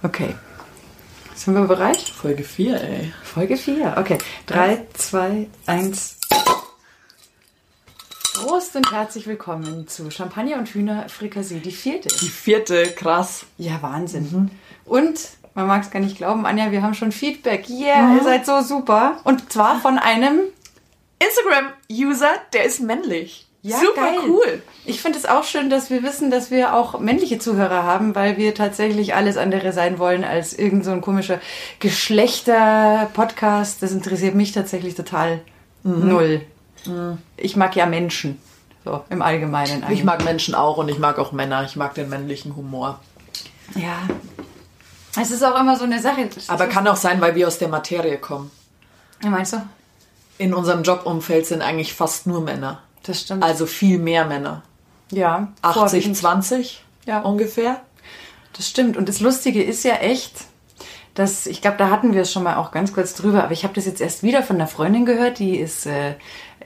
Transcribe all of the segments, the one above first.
Okay. Sind wir bereit? Folge 4, ey. Folge 4. Okay. 3, 2, 1. Prost und herzlich willkommen zu Champagner und Hühnerfrikassee, die vierte. Die vierte, krass. Ja, Wahnsinn. Und man mag es gar nicht glauben, Anja, wir haben schon Feedback. Yeah, ihr seid so super. Und zwar von einem. Instagram-User, der ist männlich. Ja, Super geil. cool. Ich finde es auch schön, dass wir wissen, dass wir auch männliche Zuhörer haben, weil wir tatsächlich alles andere sein wollen als irgend so ein komischer Geschlechter-Podcast. Das interessiert mich tatsächlich total null. Ich mag ja Menschen. So, im Allgemeinen. Ich eigentlich. mag Menschen auch und ich mag auch Männer. Ich mag den männlichen Humor. Ja. Es ist auch immer so eine Sache. Aber kann auch sein, weil wir aus der Materie kommen. Ja, meinst du? In unserem Jobumfeld sind eigentlich fast nur Männer. Das stimmt. Also viel mehr Männer. ja. 80, vorwiegend. 20 Ja. ungefähr. Das stimmt. Und das Lustige ist ja echt, dass, ich glaube, da hatten wir es schon mal auch ganz kurz drüber, aber ich habe das jetzt erst wieder von einer Freundin gehört, die ist äh,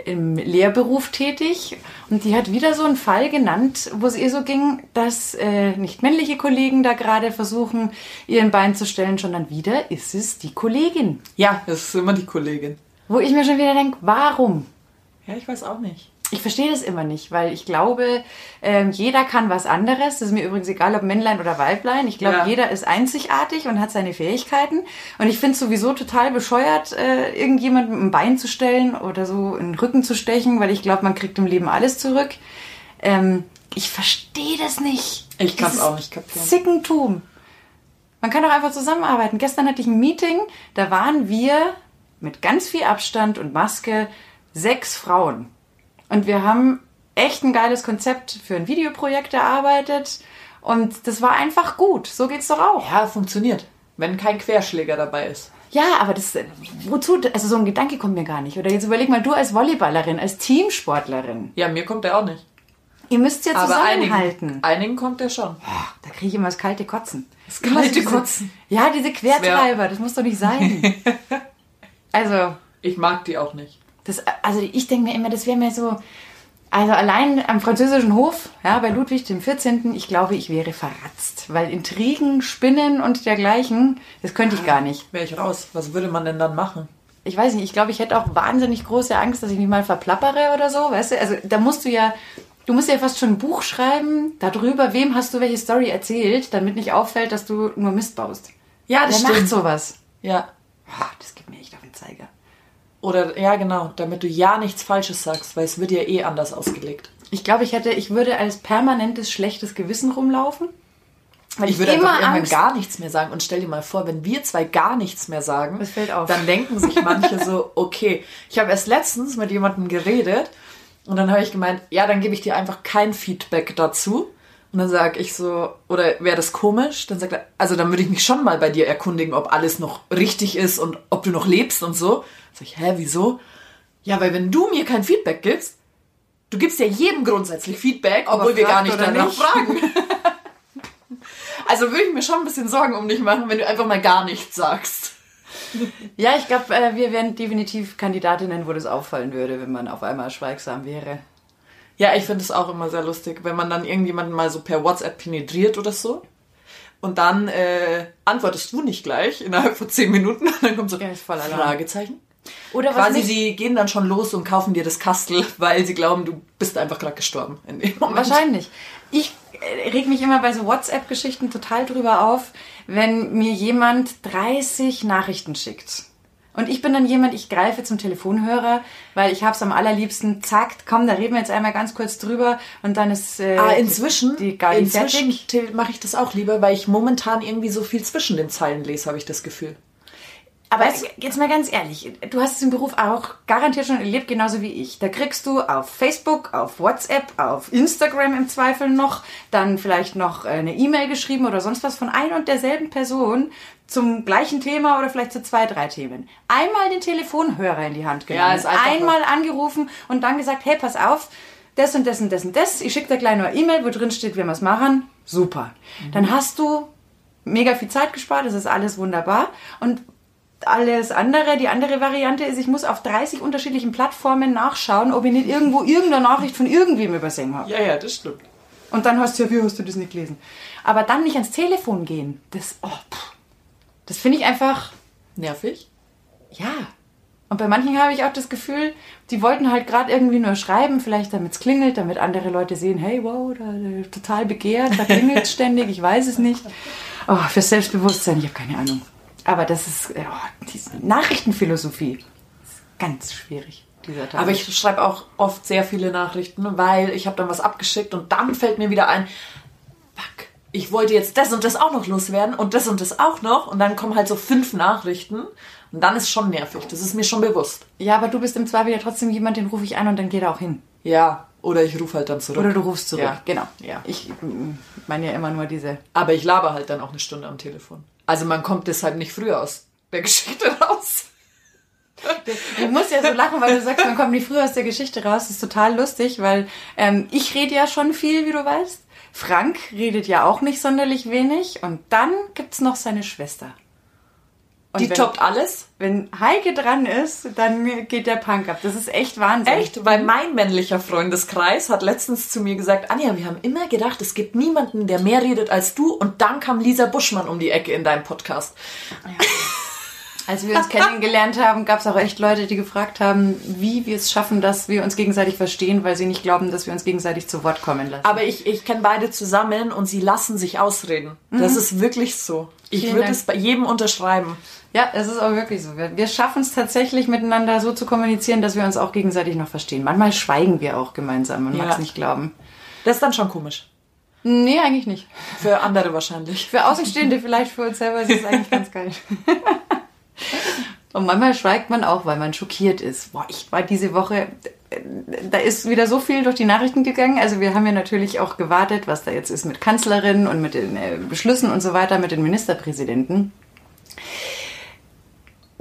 im Lehrberuf tätig und die hat wieder so einen Fall genannt, wo es ihr so ging, dass äh, nicht männliche Kollegen da gerade versuchen, ihren Bein zu stellen, sondern wieder ist es die Kollegin. Ja, das ist immer die Kollegin. Wo ich mir schon wieder denke, warum? Ja, ich weiß auch nicht. Ich verstehe das immer nicht, weil ich glaube, ähm, jeder kann was anderes. Das ist mir übrigens egal, ob Männlein oder Weiblein. Ich glaube, Ja. jeder ist einzigartig und hat seine Fähigkeiten. Und ich finde es sowieso total bescheuert, äh, irgendjemandem ein Bein zu stellen oder so in den Rücken zu stechen, weil ich glaube, man kriegt im Leben alles zurück. Ähm, ich verstehe das nicht. Ich kann's Dieses auch nicht kapieren. Zickentum. Man kann doch einfach zusammenarbeiten. Gestern hatte ich ein Meeting, da waren wir mit ganz viel Abstand und Maske sechs Frauen. Und wir haben echt ein geiles Konzept für ein Videoprojekt erarbeitet. Und das war einfach gut. So geht's doch auch. Ja, funktioniert. Wenn kein Querschläger dabei ist. Ja, aber das, äh, wozu, also so ein Gedanke kommt mir gar nicht. Oder jetzt überleg mal, du als Volleyballerin, als Teamsportlerin, Ja, mir kommt der auch nicht. ihr müsst ja Aber einigen, zusammenhalten. einigen kommt der schon. Da kriege ich immer das kalte Kotzen. Das kalte Kotzen. Ja, diese Quertreiber, das muss doch nicht sein. also, Ich mag die auch nicht. Das, also ich denke mir immer, das wäre mir so, also allein am französischen Hof, ja, bei Ludwig dem 14., ich glaube, ich wäre verratzt, weil Intrigen, Spinnen und dergleichen, das könnte ich gar nicht. Wäre ich raus. Was würde man denn dann machen? Ich weiß nicht, ich glaube, ich hätte auch wahnsinnig große Angst, dass ich mich mal verplappere oder so, weißt du? Also da musst du ja, du musst ja fast schon ein Buch schreiben darüber, wem hast du welche Story erzählt, damit nicht auffällt, dass du nur Mist baust. Ja, Wer macht sowas? Ja. Ah, das gibt mir echt auf den Zeiger. Oder, ja, genau, damit du ja nichts Falsches sagst, weil es wird ja eh anders ausgelegt. Ich glaube, ich hätte, ich würde als permanentes schlechtes Gewissen rumlaufen. Weil Ich würde immer einfach irgendwann Angst, gar nichts mehr sagen. Und stell dir mal vor, wenn wir zwei gar nichts mehr sagen, Das fällt auf. dann denken sich manche so, okay. Ich habe erst letztens mit jemandem geredet und dann habe ich gemeint, ja, dann gebe ich dir einfach kein Feedback dazu. Und dann sage ich so, oder wäre das komisch? Dann sagt er, also dann würde ich mich schon mal bei dir erkundigen, ob alles noch richtig ist und ob du noch lebst und so. Sag ich, hä, wieso? Ja, weil wenn du mir kein Feedback gibst, du gibst ja jedem grundsätzlich Feedback, Aber obwohl wir gar nicht danach nicht. fragen. Also würde ich mir schon ein bisschen Sorgen um dich machen, wenn du einfach mal gar nichts sagst. Ja, ich glaube, äh, wir wären definitiv Kandidatinnen, wo das auffallen würde, wenn man auf einmal schweigsam wäre. Ja, ich finde es auch immer sehr lustig, wenn man dann irgendjemanden mal so per WhatsApp penetriert oder so. Und dann äh, antwortest du nicht gleich innerhalb von zehn Minuten. Und dann kommt so Ja. Fragezeichen. Oder was Quasi, sie gehen dann schon los und kaufen dir das Kastel, weil sie glauben, du bist einfach gerade gestorben. In dem Moment. Wahrscheinlich. Ich äh, reg mich immer bei so WhatsApp-Geschichten total drüber auf, wenn mir jemand 30 Nachrichten schickt. Und ich bin dann jemand, ich greife zum Telefonhörer, weil ich hab's am allerliebsten, zack, komm, da reden wir jetzt einmal ganz kurz drüber und dann ist äh, Ah, inzwischen, die Gardi inzwischen mache ich das auch lieber, weil ich momentan irgendwie so viel zwischen den Zeilen lese, habe ich das Gefühl. Aber jetzt mal ganz ehrlich, du hast es im Beruf auch garantiert schon erlebt, genauso wie ich. Da kriegst du auf Facebook, auf WhatsApp, auf Instagram im Zweifel noch, dann vielleicht noch eine E-Mail geschrieben oder sonst was von ein und derselben Person zum gleichen Thema oder vielleicht zu zwei, drei Themen. Einmal den Telefonhörer in die Hand genommen, Ja, ist einmal angerufen und dann gesagt, hey, pass auf, das und das und das und das. Ich schicke dir gleich nur eine E-Mail, wo drin steht, wie wir es machen. Super. Dann hast du mega viel Zeit gespart, das ist alles wunderbar. Und alles andere, die andere Variante ist, ich muss auf 30 unterschiedlichen Plattformen nachschauen, ob ich nicht irgendwo irgendeine Nachricht von irgendwem übersehen habe. Ja, ja, das stimmt. Und dann hast du ja, wie hast du das nicht gelesen? Aber dann nicht ans Telefon gehen, das, oh, pff. Das finde ich einfach, Nervig? ja. Und bei manchen habe ich auch das Gefühl, die wollten halt gerade irgendwie nur schreiben, vielleicht damit es klingelt, damit andere Leute sehen, hey, wow, da, da total begehrt, da klingelt ständig, ich weiß es nicht. Oh, fürs Selbstbewusstsein, ich habe keine Ahnung. Aber das ist, oh, diese Nachrichtenphilosophie ist ganz schwierig, dieser Tag. Aber ich schreibe auch oft sehr viele Nachrichten, weil ich habe dann was abgeschickt und dann fällt mir wieder ein, fuck, ich wollte jetzt das und das auch noch loswerden und das und das auch noch und dann kommen halt so fünf Nachrichten und dann ist schon nervig, das ist mir schon bewusst. Ja, aber du bist im Zweifel ja trotzdem jemand, den rufe ich an und dann geht er auch hin. Ja, oder ich rufe halt dann zurück. Oder du rufst zurück. Ja. Genau. Ja. Ich mm, meine ja immer nur diese. Aber ich laber halt dann auch eine Stunde am Telefon. Also man kommt deshalb nicht früher aus der Geschichte raus. Du musst ja so lachen, weil du sagst, man kommt nicht früher aus der Geschichte raus. Das ist total lustig, weil ähm, ich rede ja schon viel, wie du weißt. Frank redet ja auch nicht sonderlich wenig. Und dann gibt's noch seine Schwester. Und Die wenn, toppt alles. Wenn Heike dran ist, dann geht der Punk ab. Das ist echt Wahnsinn. Echt? Weil mein männlicher Freundeskreis hat letztens zu mir gesagt, Anja, wir haben immer gedacht, es gibt niemanden, der mehr redet als du. Und dann kam Lisa Buschmann um die Ecke in deinem Podcast. Als wir uns kennengelernt haben, gab es auch echt Leute, die gefragt haben, wie wir es schaffen, dass wir uns gegenseitig verstehen, weil sie nicht glauben, dass wir uns gegenseitig zu Wort kommen lassen. Aber ich, ich kenne beide zusammen und sie lassen sich ausreden. Das ist wirklich so. Ich Vielen würde Dank. es bei jedem unterschreiben. Ja, es ist auch wirklich so. Wir, wir schaffen es tatsächlich miteinander so zu kommunizieren, dass wir uns auch gegenseitig noch verstehen. Manchmal schweigen wir auch gemeinsam, man Ja. mag es nicht glauben. Das ist dann schon komisch. Nee, eigentlich nicht. Für andere wahrscheinlich. Für Außenstehende vielleicht, für uns selber ist es eigentlich ganz geil. Und manchmal schweigt man auch, weil man schockiert ist. Boah, ich war diese Woche, da ist wieder so viel durch die Nachrichten gegangen. Also wir haben ja natürlich auch gewartet, was da jetzt ist mit Kanzlerin und mit den äh, Beschlüssen und so weiter, mit den Ministerpräsidenten.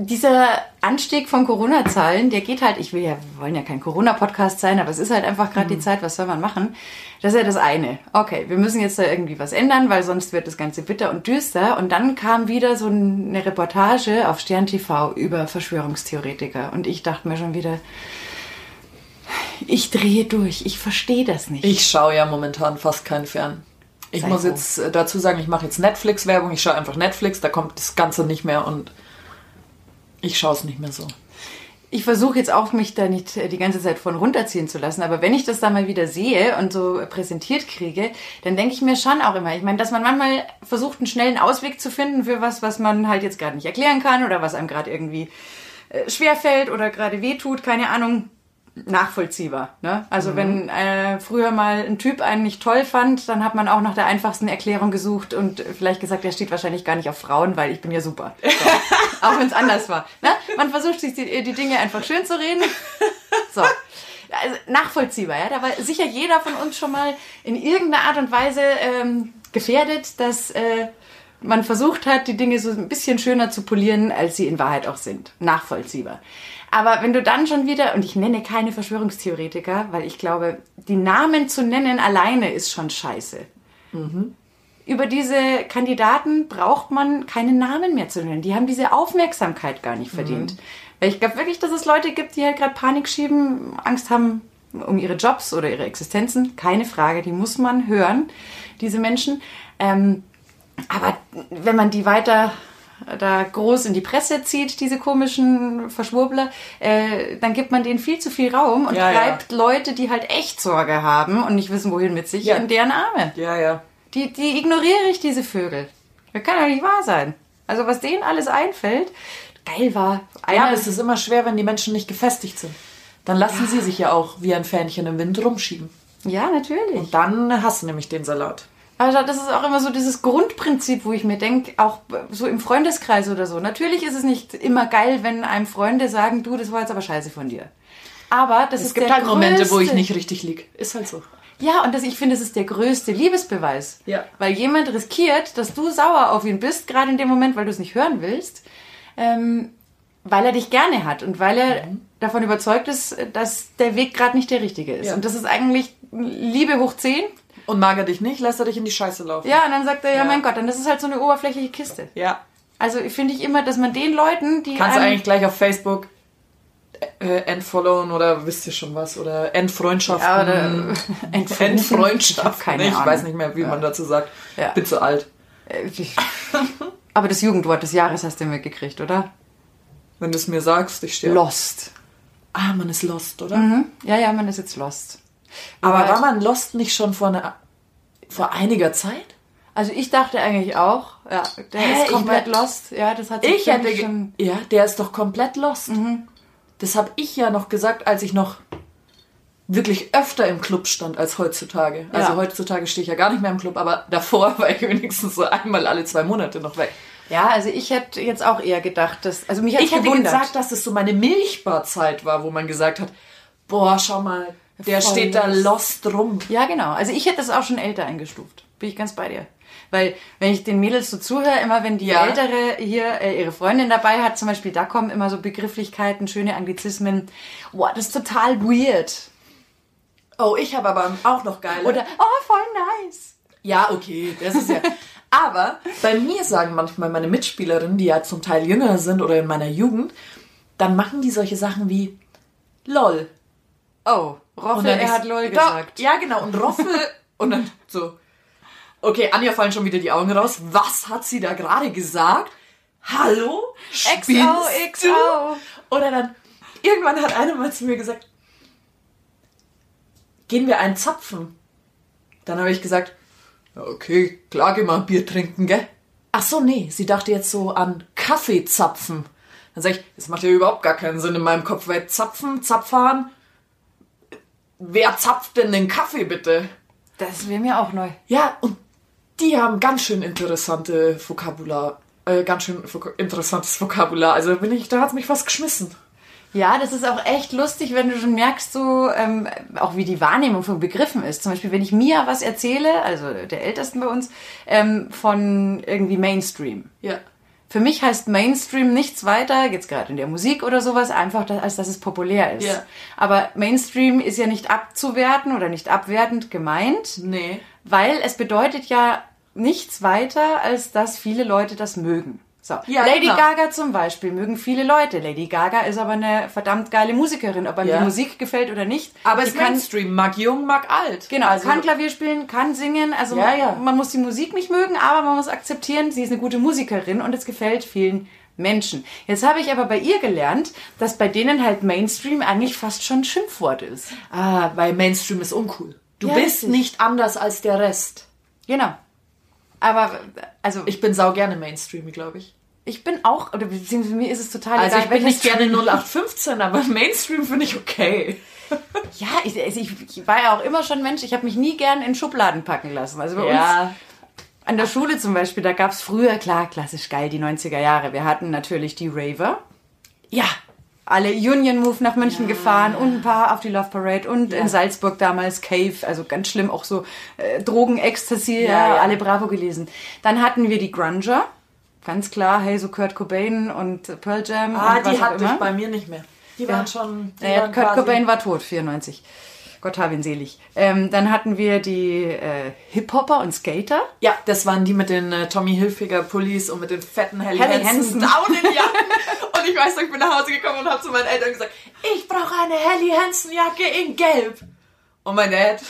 Dieser Anstieg von Corona-Zahlen, der geht halt, ich will ja, wir wollen ja kein Corona-Podcast sein, aber es ist halt einfach gerade die Zeit, was soll man machen? Das ist ja das eine. Okay, wir müssen jetzt da irgendwie was ändern, weil sonst wird das Ganze bitter und düster. Und dann kam wieder so eine Reportage auf Stern TV über Verschwörungstheoretiker. Und ich dachte mir schon wieder, ich drehe durch, ich verstehe das nicht. Ich schaue ja momentan fast keinen Fern. Ich Sei muss froh. jetzt äh, dazu sagen, ich mache jetzt Netflix-Werbung. Ich schaue einfach Netflix, da kommt das Ganze nicht mehr und ich schaue es nicht mehr so. ich versuche jetzt auch, mich da nicht äh, die ganze Zeit von runterziehen zu lassen, aber wenn ich das da mal wieder sehe und so präsentiert kriege, dann denke ich mir schon auch immer, ich meine, dass man manchmal versucht, einen schnellen Ausweg zu finden für was, was man halt jetzt gerade nicht erklären kann oder was einem gerade irgendwie äh, schwerfällt oder gerade wehtut, keine Ahnung, nachvollziehbar. Ne? Also wenn äh, früher mal ein Typ einen nicht toll fand, dann hat man auch nach der einfachsten Erklärung gesucht und vielleicht gesagt, der steht wahrscheinlich gar nicht auf Frauen, weil ich bin ja super. So. auch wenn es anders war. Ne? Man versucht sich die, die Dinge einfach schön zu reden. So. Also nachvollziehbar, ja. Da war sicher jeder von uns schon mal in irgendeiner Art und Weise ähm, gefährdet, dass äh, man versucht hat, die Dinge so ein bisschen schöner zu polieren, als sie in Wahrheit auch sind. Nachvollziehbar. Aber wenn du dann schon wieder, und ich nenne keine Verschwörungstheoretiker, weil ich glaube, die Namen zu nennen alleine ist schon scheiße. Über diese Kandidaten braucht man keine Namen mehr zu nennen. Die haben diese Aufmerksamkeit gar nicht verdient. Weil ich glaube wirklich, dass es Leute gibt, die halt gerade Panik schieben, Angst haben um ihre Jobs oder ihre Existenzen. Keine Frage, die muss man hören, diese Menschen. Ähm, aber wenn man die weiter da groß in die Presse zieht, diese komischen Verschwurbler, äh, dann gibt man denen viel zu viel Raum und Ja, ja. treibt Leute, die halt echt Sorge haben und nicht wissen, wohin mit sich, Ja. in deren Arme. Ja, ja. Die, die ignoriere ich, diese Vögel. Das kann doch nicht wahr sein. Also was denen alles einfällt, geil war. Ja, aber es ist immer schwer, wenn die Menschen nicht gefestigt sind. Dann lassen sie sich ja auch wie ein Fähnchen im Wind rumschieben. ja, natürlich. Und dann hast du nämlich den Salat. Aber das ist auch immer so dieses Grundprinzip, wo ich mir denke, auch so im Freundeskreis oder so. Natürlich ist es nicht immer geil, wenn einem Freunde sagen, du, das war jetzt aber scheiße von dir. Aber das Es ist gibt der halt Momente, wo ich größte- nicht richtig lieg. Ist halt so. Ja, und das, ich finde, das ist der größte Liebesbeweis. Ja. Weil jemand riskiert, dass du sauer auf ihn bist, gerade in dem Moment, weil du es nicht hören willst, ähm, weil er dich gerne hat und weil er Mhm. davon überzeugt ist, dass der Weg gerade nicht der richtige ist. Ja. Und das ist eigentlich Liebe hoch 10. Und mag er dich nicht, lässt er dich in die Scheiße laufen. Ja, und dann sagt er, ja, Ja. mein Gott, dann das ist halt so eine oberflächliche Kiste. Ja. Also finde ich immer, dass man den Leuten, die Kannst du eigentlich gleich auf Facebook äh, entfollowen oder wisst ihr schon was? Oder Entfreundschaften. ja, oder entfreundschaften. Entfreundschaft. Ich keine ich Ahnung. weiß nicht mehr, wie man dazu sagt. Ja. Bin zu alt. Äh, Aber das Jugendwort des Jahres hast du mitgekriegt, oder? Wenn du es mir sagst, ich stehe. Lost. Ah, man ist lost, oder? Mhm. Ja, ja, man ist jetzt lost. Aber Aber- war man lost nicht schon vor, einer, vor einiger Zeit? Also ich dachte eigentlich auch, ja, der Hä, ist ich komplett mein- lost. Ja, das hat sich Ich hätte. schon. Ja, der ist doch komplett lost. Das habe ich ja noch gesagt, als ich noch wirklich öfter im Club stand als heutzutage. Also Ja. heutzutage stehe ich ja gar nicht mehr im Club, aber davor war ich wenigstens so einmal alle zwei Monate noch weg. Ja, also ich hätte jetzt auch eher gedacht, dass. Also mich hat Ich hätte gewundert. gesagt, dass das so meine Milchbarzeit war, wo man gesagt hat, boah, schau mal, der Voll steht da lost. rum. Ja, genau. Also ich hätte das auch schon älter eingestuft. Bin ich ganz bei dir. Weil, wenn ich den Mädels so zuhöre, immer wenn die Ja. Ältere hier äh, ihre Freundin dabei hat, zum Beispiel, da kommen immer so Begrifflichkeiten, schöne Anglizismen. Boah, das ist total weird. Oh, ich habe aber auch noch geile. Oder, oh, voll nice. Ja, okay, das ist ja. Aber bei mir sagen manchmal meine Mitspielerinnen, die ja zum Teil jünger sind oder in meiner Jugend, dann machen die solche Sachen wie LOL. Oh, Roffel, er ist- hat LOL gesagt. Ja, genau. Und Roffel und dann so. Okay, Anja fallen schon wieder die Augen raus. Was hat sie da gerade gesagt? Hallo? Spinnst XO, du? XO. Oder dann, irgendwann hat eine mal zu mir gesagt, gehen wir einen zapfen? Dann habe ich gesagt, okay, klar, geh mal ein Bier trinken, gell? Ach so, nee, sie dachte jetzt so an Kaffeezapfen. Dann sage ich, das macht ja überhaupt gar keinen Sinn in meinem Kopf, weil Zapfen, Zapfhahn, wer zapft denn den Kaffee bitte? Das wäre mir auch neu. Ja, und die haben ganz schön interessante Vokabular, äh, ganz schön vok interessantes Vokabular. Also bin ich, da hat's mich fast geschmissen. Ja, das ist auch echt lustig, wenn du schon merkst, so ähm, auch wie die Wahrnehmung von Begriffen ist. Zum Beispiel, wenn ich Mia was erzähle, also der Ältesten bei uns, ähm, von irgendwie Mainstream. Ja. Für mich heißt Mainstream nichts weiter, jetzt gerade in der Musik oder sowas, einfach, als dass es populär ist. Ja. Aber Mainstream ist ja nicht abzuwerten oder nicht abwertend gemeint, Nee. weil es bedeutet ja nichts weiter, als dass viele Leute das mögen. So. Ja, Lady genau. Gaga zum Beispiel mögen viele Leute. Lady Gaga ist aber eine verdammt geile Musikerin, ob einem Ja. die Musik gefällt oder nicht. Aber es ist Mainstream, mag jung, mag alt. Genau, also, kann Klavier spielen, kann singen. Also Ja, ja. man muss die Musik nicht mögen, aber man muss akzeptieren, sie ist eine gute Musikerin und es gefällt vielen Menschen. Jetzt habe ich aber bei ihr gelernt, dass bei denen halt Mainstream eigentlich fast schon ein Schimpfwort ist. Ah, weil Mainstream ist uncool. Du bist richtig. nicht anders als der Rest. Genau. Aber also ich, bin sau gerne Mainstream, glaube ich. ich bin auch, oder beziehungsweise mir ist es total Also egal, ich bin nicht gerne 0815, aber Mainstream finde ich okay. Ja, ich, also ich, ich war ja auch immer schon Mensch, ich habe mich nie gern in Schubladen packen lassen. Also bei uns An der Schule zum Beispiel, da gab's früher, klar, klassisch geil, die 90er Jahre. Wir hatten natürlich die Raver. Ja. Alle Union Move nach München gefahren und ein paar auf die Love Parade und in Salzburg damals Cave, also ganz schlimm, auch so äh, Drogen, Ecstasy, Ja, ja. alle Bravo gelesen. Dann hatten wir die Grunger, ganz klar, hey, so Kurt Cobain und Pearl Jam Ah, und die hatte ich bei mir nicht mehr. Die waren schon. Die Naja, waren Kurt Cobain war tot, 94. Gott hab ihn selig. Ähm, dann hatten wir die äh, Hip-Hopper und Skater. Ja, das waren die mit den äh, Tommy Hilfiger Pullis und mit den fetten Helly, Helly Hansen Hansen. Daunenjacken. und ich weiß noch, ich bin nach Hause gekommen und habe zu meinen Eltern gesagt, ich brauche eine Helly Hansen Jacke in Gelb. Und mein Dad,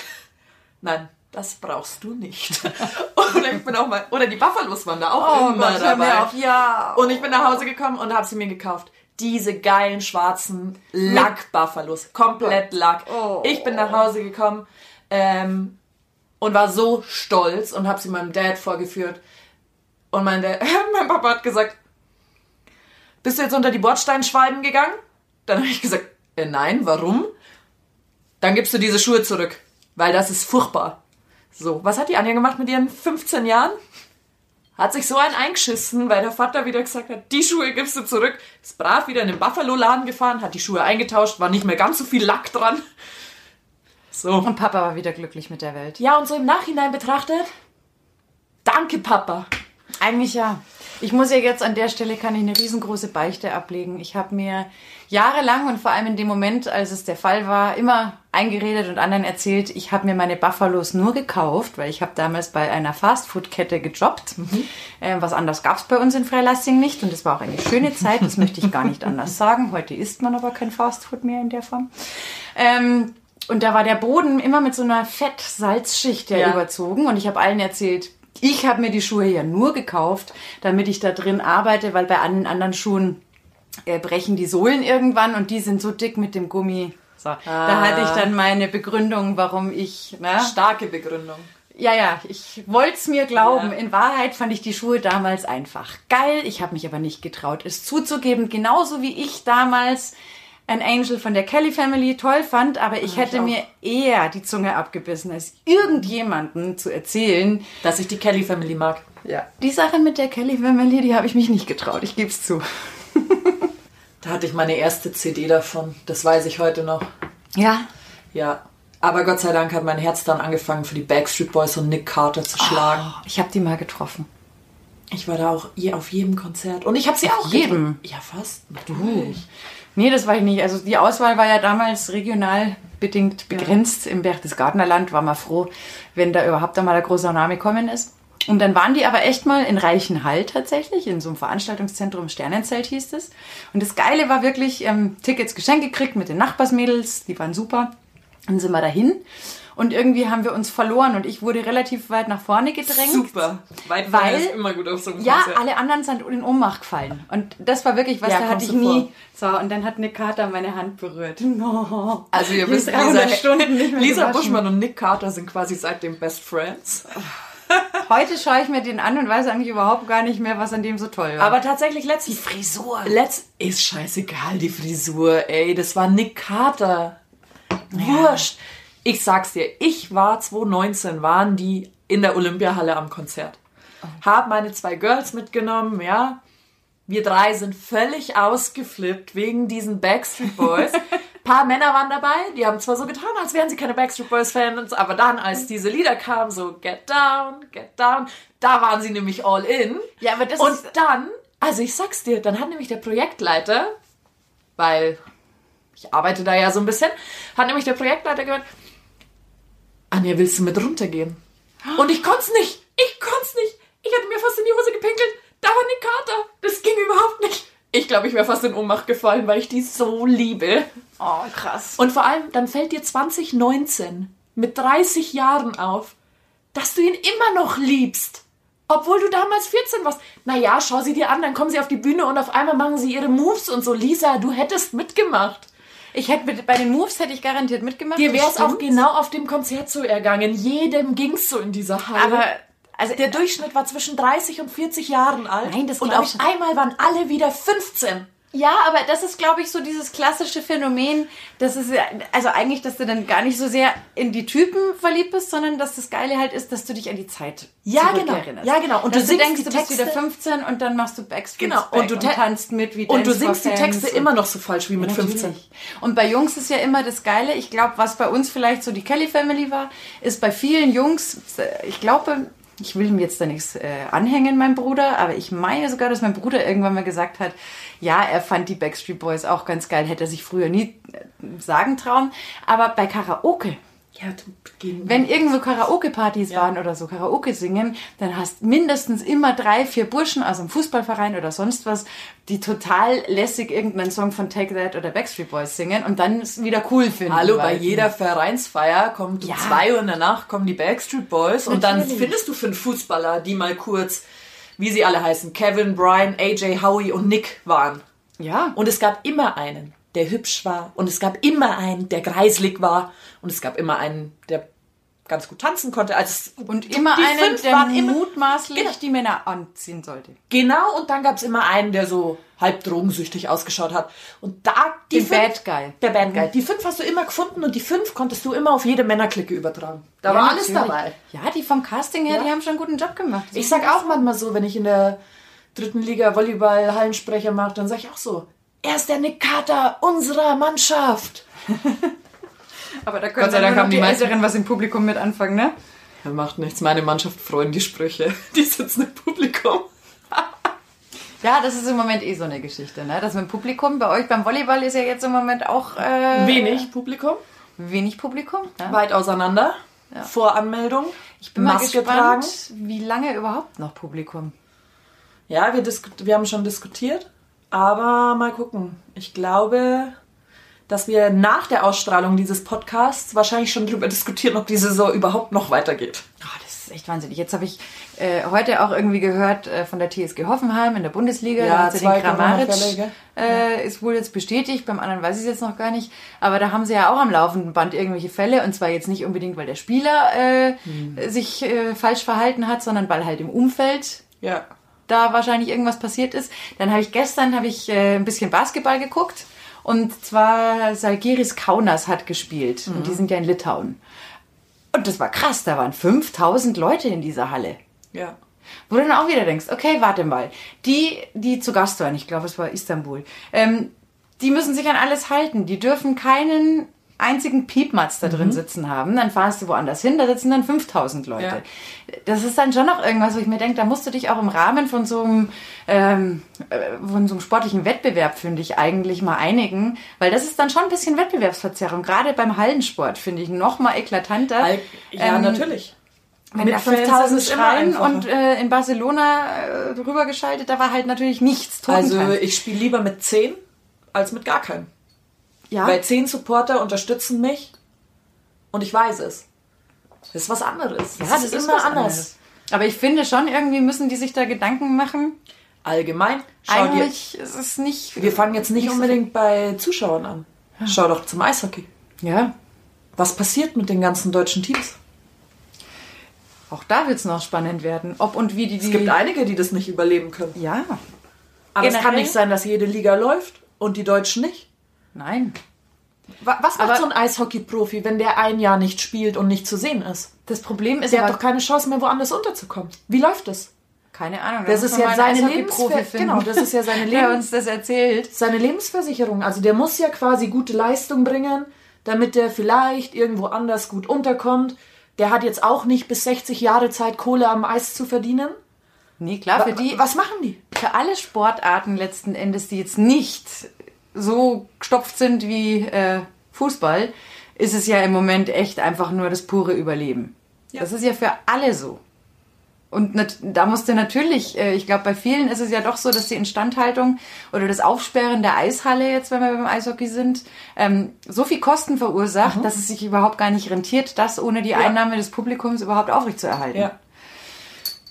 nein, das brauchst du nicht. oder ich bin auch mal, oder die Buffalos waren da auch immer Gott, dabei. auf, ja. Und ich bin nach Hause gekommen und habe sie mir gekauft. Diese geilen schwarzen Lack-Buffalos. Komplett Lack. Oh. Ich bin nach Hause gekommen ähm, und war so stolz und habe sie meinem Dad vorgeführt. Und mein, Dad, mein Papa hat gesagt, bist du jetzt unter die Bordsteinschwalben gegangen? Dann habe ich gesagt, äh, nein, warum? Dann gibst du diese Schuhe zurück, weil das ist furchtbar. So, was hat die Anja gemacht mit ihren 15 Jahren? Hat sich so ein eingeschissen, weil der Vater wieder gesagt hat, die Schuhe gibst du zurück. Ist brav wieder in den Buffalo-Laden gefahren, hat die Schuhe eingetauscht, war nicht mehr ganz so viel Lack dran. So. Und Papa war wieder glücklich mit der Welt. Ja, und so im Nachhinein betrachtet, danke Papa. Eigentlich ja. Ich muss ja jetzt an der Stelle kann ich eine riesengroße Beichte ablegen. Ich habe mir jahrelang und vor allem in dem Moment, als es der Fall war, immer eingeredet und anderen erzählt, ich habe mir meine Buffalos nur gekauft, weil ich habe damals bei einer Fastfood-Kette gejobbt. Äh, was anderes gab's bei uns in Freilassing nicht und es war auch eine schöne Zeit, das möchte ich gar nicht anders sagen. Heute isst man aber kein Fastfood mehr in der Form. Ähm, und da war der Boden immer mit so einer Fett-Salzschicht Ja. überzogen und ich habe allen erzählt, Ich habe mir die Schuhe ja nur gekauft, damit ich da drin arbeite, weil bei allen anderen Schuhen äh, brechen die Sohlen irgendwann und die sind so dick mit dem Gummi. So, Da Ah. hatte ich dann meine Begründung, warum ich. Ne? Starke Begründung. Ja, ja, ich wollte es mir glauben. Ja. In Wahrheit fand ich die Schuhe damals einfach geil. Ich habe mich aber nicht getraut, es zuzugeben. Genauso wie ich damals ein Angel von der Kelly Family toll fand, aber ich hätte auch. mir eher die Zunge abgebissen, als irgendjemanden zu erzählen. Dass ich die Kelly Family mag. Ja. Die Sache mit der Kelly Family, die habe ich mich nicht getraut. Ich gebe es zu. Da hatte ich meine erste CD davon. Das weiß ich heute noch. Ja. Ja. Aber Gott sei Dank hat mein Herz dann angefangen, für die Backstreet Boys und Nick Carter zu schlagen. Oh, ich habe die mal getroffen. Ich war da auch je, auf jedem Konzert. Und ich habe sie Auf auch jedem? getroffen. Ja, fast. Natürlich. Nee, das war ich nicht. Also die Auswahl war ja damals regional bedingt begrenzt. Im Berchtesgadener Land war man froh, wenn da überhaupt einmal ein großer Name kommen ist. Und dann waren die aber echt mal in Reichenhall tatsächlich, in so einem Veranstaltungszentrum, Sternenzelt hieß es. Und das Geile war wirklich, ähm, Tickets geschenkt gekriegt mit den Nachbarsmädels, die waren super. Dann sind wir dahin und irgendwie haben wir uns verloren und ich wurde relativ weit nach vorne gedrängt. Super. Weit Weil- weil, ist immer gut auf so einem Ja, Konzert. alle anderen sind in Ohnmacht gefallen. Und das war wirklich was, Ja, da hatte ich nie. So, und dann hat Nick Carter meine Hand berührt. No. Also ihr wisst, ist 300 Lisa, Stunden nicht mehr Lisa. Buschmann und Nick Carter sind quasi seitdem Best Friends. Heute schaue ich mir den an und weiß eigentlich überhaupt gar nicht mehr, was an dem so toll war. Aber tatsächlich letztens... die Frisur. Letzt ist scheißegal, die Frisur, ey. Das war Nick Carter. Wurscht. Ich sag's dir, ich war 2019, waren die in der Olympiahalle am Konzert. Hab meine zwei Girls mitgenommen, ja. Wir drei sind völlig ausgeflippt wegen diesen Backstreet Boys. paar Männer waren dabei, die haben zwar so getan, als wären sie keine Backstreet Boys Fans, aber dann, als diese Lieder kamen, so Get Down, Get Down, da waren sie nämlich all in. Ja, aber das Und ist- dann, also ich sag's dir, dann hat nämlich der Projektleiter, weil ich arbeite da ja so ein bisschen, hat nämlich der Projektleiter gesagt, Anja, willst du mit runtergehen? Und ich konnte nicht. Ich konnte nicht. Ich hatte mir fast in die Hose gepinkelt. Da war Nick Carter. Das ging überhaupt nicht. Ich glaube, ich wäre fast in Ohnmacht gefallen, weil ich die so liebe. Oh, krass. Und vor allem, dann fällt dir 2019 mit 30 Jahren auf, dass du ihn immer noch liebst. Obwohl du damals 14 warst. Naja, schau sie dir an, dann kommen sie auf die Bühne und auf einmal machen sie ihre Moves und so. Lisa, du hättest mitgemacht. Ich hätte mit- bei den Moves hätte ich garantiert mitgemacht. Dir wäre es auch genau auf dem Konzert so ergangen. Jedem ging's so in dieser Halle. Aber also der Durchschnitt war zwischen 30 und 40 Jahren alt. Nein, das und auf einmal waren alle wieder 15. Ja, aber das ist, glaube ich, so dieses klassische Phänomen, das ist ja, also eigentlich, dass du dann gar nicht so sehr in die Typen verliebt bist, sondern dass das Geile halt ist, dass du dich an die Zeit Ja, genau. Ja, genau. Und du dass du singst denkst, du bist wieder Texte- 15 und dann machst du Backstreet Genau. Back Und du und, tanzt mit wie Und du singst die Texte immer noch so falsch wie mit 15. Natürlich. Und bei Jungs ist ja immer das Geile, ich glaube, was bei uns vielleicht so die Kelly Family war, ist bei vielen Jungs, ich glaube, ich will ihm jetzt da nichts äh, anhängen, mein Bruder, aber ich meine sogar, dass mein Bruder irgendwann mal gesagt hat, ja, er fand die Backstreet Boys auch ganz geil, hätte er sich früher nie äh, sagen trauen. Aber bei Karaoke, Ja, wenn irgendwo Karaoke-Partys Ja. waren oder so Karaoke singen, dann hast mindestens immer drei, vier Burschen aus einem Fußballverein oder sonst was, die total lässig irgendeinen Song von Take That oder Backstreet Boys singen und dann es wieder cool finden. Hallo, bei jeder Vereinsfeier kommt um Ja. zwei Uhr in der Nacht kommen die Backstreet Boys und dann Natürlich. findest du fünf Fußballer, die mal kurz, wie sie alle heißen, Kevin, Brian, AJ, Howie und Nick waren. Ja. Und es gab immer einen, der hübsch war. Und es gab immer einen, der greislig war. Und es gab immer einen, der ganz gut tanzen konnte. Also Und immer einen, der waren immer- mutmaßlich Genau. die Männer anziehen sollte. Genau, und dann gab es immer einen, der so halb drogensüchtig ausgeschaut hat. Und da die Den Bad Guy. Der Bad Guy. Die fünf hast du immer gefunden und die fünf konntest du immer auf jede Männerklicke übertragen. Da war Ja, alles natürlich. dabei. Ja, die vom Casting her, Ja. die haben schon einen guten Job gemacht. Ich sag auch manchmal so, wenn ich in der dritten Liga Volleyball Hallensprecher mache, dann sag ich auch so, er ist der Nick Carter unserer Mannschaft. aber da Gott können sei dann Dank haben die die Älteren was im Publikum mit anfangen, ne? Er macht nichts, meine Mannschaft freuen die Sprüche. Die sitzen im Publikum. Ja, das ist im Moment eh so eine Geschichte, ne? Das mit dem Publikum, bei euch beim Volleyball ist ja jetzt im Moment auch äh, Wenig Publikum, wenig Publikum. Ne? weit auseinander. Voranmeldung. Ich bin mal Maske gespannt, tragen. wie lange überhaupt noch Publikum. Ja, wir, wir haben schon diskutiert, aber mal gucken. Ich glaube, dass wir nach der Ausstrahlung dieses Podcasts wahrscheinlich schon darüber diskutieren, ob die Saison überhaupt noch weitergeht. Oh, das ist echt wahnsinnig. Jetzt habe ich äh, heute auch irgendwie gehört äh, von der TSG Hoffenheim in der Bundesliga. Ja, da zwei den Kramaric äh, ist wohl jetzt bestätigt. Beim anderen weiß ich es jetzt noch gar nicht. Aber da haben sie ja auch am laufenden Band irgendwelche Fälle. Und zwar jetzt nicht unbedingt, weil der Spieler äh, Hm. sich äh, falsch verhalten hat, sondern weil halt im Umfeld Ja. da wahrscheinlich irgendwas passiert ist. Dann habe ich gestern habe ich äh, ein bisschen Basketball geguckt und zwar Salgiris Kaunas hat gespielt und die sind ja in Litauen. Und das war krass, da waren 5000 Leute in dieser Halle. Ja. Wo du dann auch wieder denkst, okay, warte mal, die, die zu Gast waren, ich glaube, es war Istanbul, ähm, die müssen sich an alles halten. Die dürfen keinen einzigen Piepmatz da drin sitzen haben. Dann fahrst du woanders hin, da sitzen dann 5000 Leute. Das ist dann schon noch irgendwas, wo ich mir denke, da musst du dich auch im Rahmen von so einem, ähm, äh, von so einem sportlichen Wettbewerb, finde ich, eigentlich mal einigen. Weil das ist dann schon ein bisschen Wettbewerbsverzerrung. Gerade beim Hallensport, finde ich, noch mal eklatanter. Ja, Ähm, natürlich. Wenn Mit da Fans 5000 ist es immer schreien und äh, in Barcelona äh, rübergeschaltet, da war halt natürlich nichts. Also Totentanz. ich spiele lieber mit 10 als mit gar keinem. ja, Weil 10 Supporter unterstützen mich und ich weiß es. Das ist was anderes. ja, das ist immer was anders. anderes. Aber ich finde schon, irgendwie müssen die sich da Gedanken machen. Allgemein. Schau dir, Eigentlich ist es nicht... wir fangen jetzt nicht so unbedingt bei Zuschauern an. Schau doch zum Eishockey. Ja, Was passiert mit den ganzen deutschen Teams? Auch da wird es noch spannend werden. Ob und wie die... die Es gibt einige, die das nicht überleben können. Ja, Aber es kann Generell? nicht sein, dass jede Liga läuft und die Deutschen nicht. nein. Wa- Was macht Aber- so ein Eishockey-Profi, wenn der ein Jahr nicht spielt und nicht zu sehen ist? Das Problem ist Der hat doch keine Chance mehr, woanders unterzukommen. Wie läuft das? keine Ahnung. da Das ist ja seine Eishockey-Profi Lebensver- finden, genau, das ist ja seine der Lebens- uns das erzählt. Seine Lebensversicherung. Also der muss ja quasi gute Leistung bringen, damit der vielleicht irgendwo anders gut unterkommt. Der hat jetzt auch nicht bis 60 Jahre Zeit, Kohle am Eis zu verdienen. Nee, klar, für die... Was machen die? für alle Sportarten letzten Endes, die jetzt nicht so gestopft sind wie äh, Fußball, ist es ja im Moment echt einfach nur das pure Überleben. Ja. Das ist ja für alle so. Und da musste natürlich, äh, ich glaube, bei vielen ist es ja doch so, dass die Instandhaltung oder das Aufsperren der Eishalle, jetzt wenn wir beim Eishockey sind, ähm, so viel Kosten verursacht, dass es sich überhaupt gar nicht rentiert, das ohne die Einnahme des Publikums überhaupt aufrechtzuerhalten.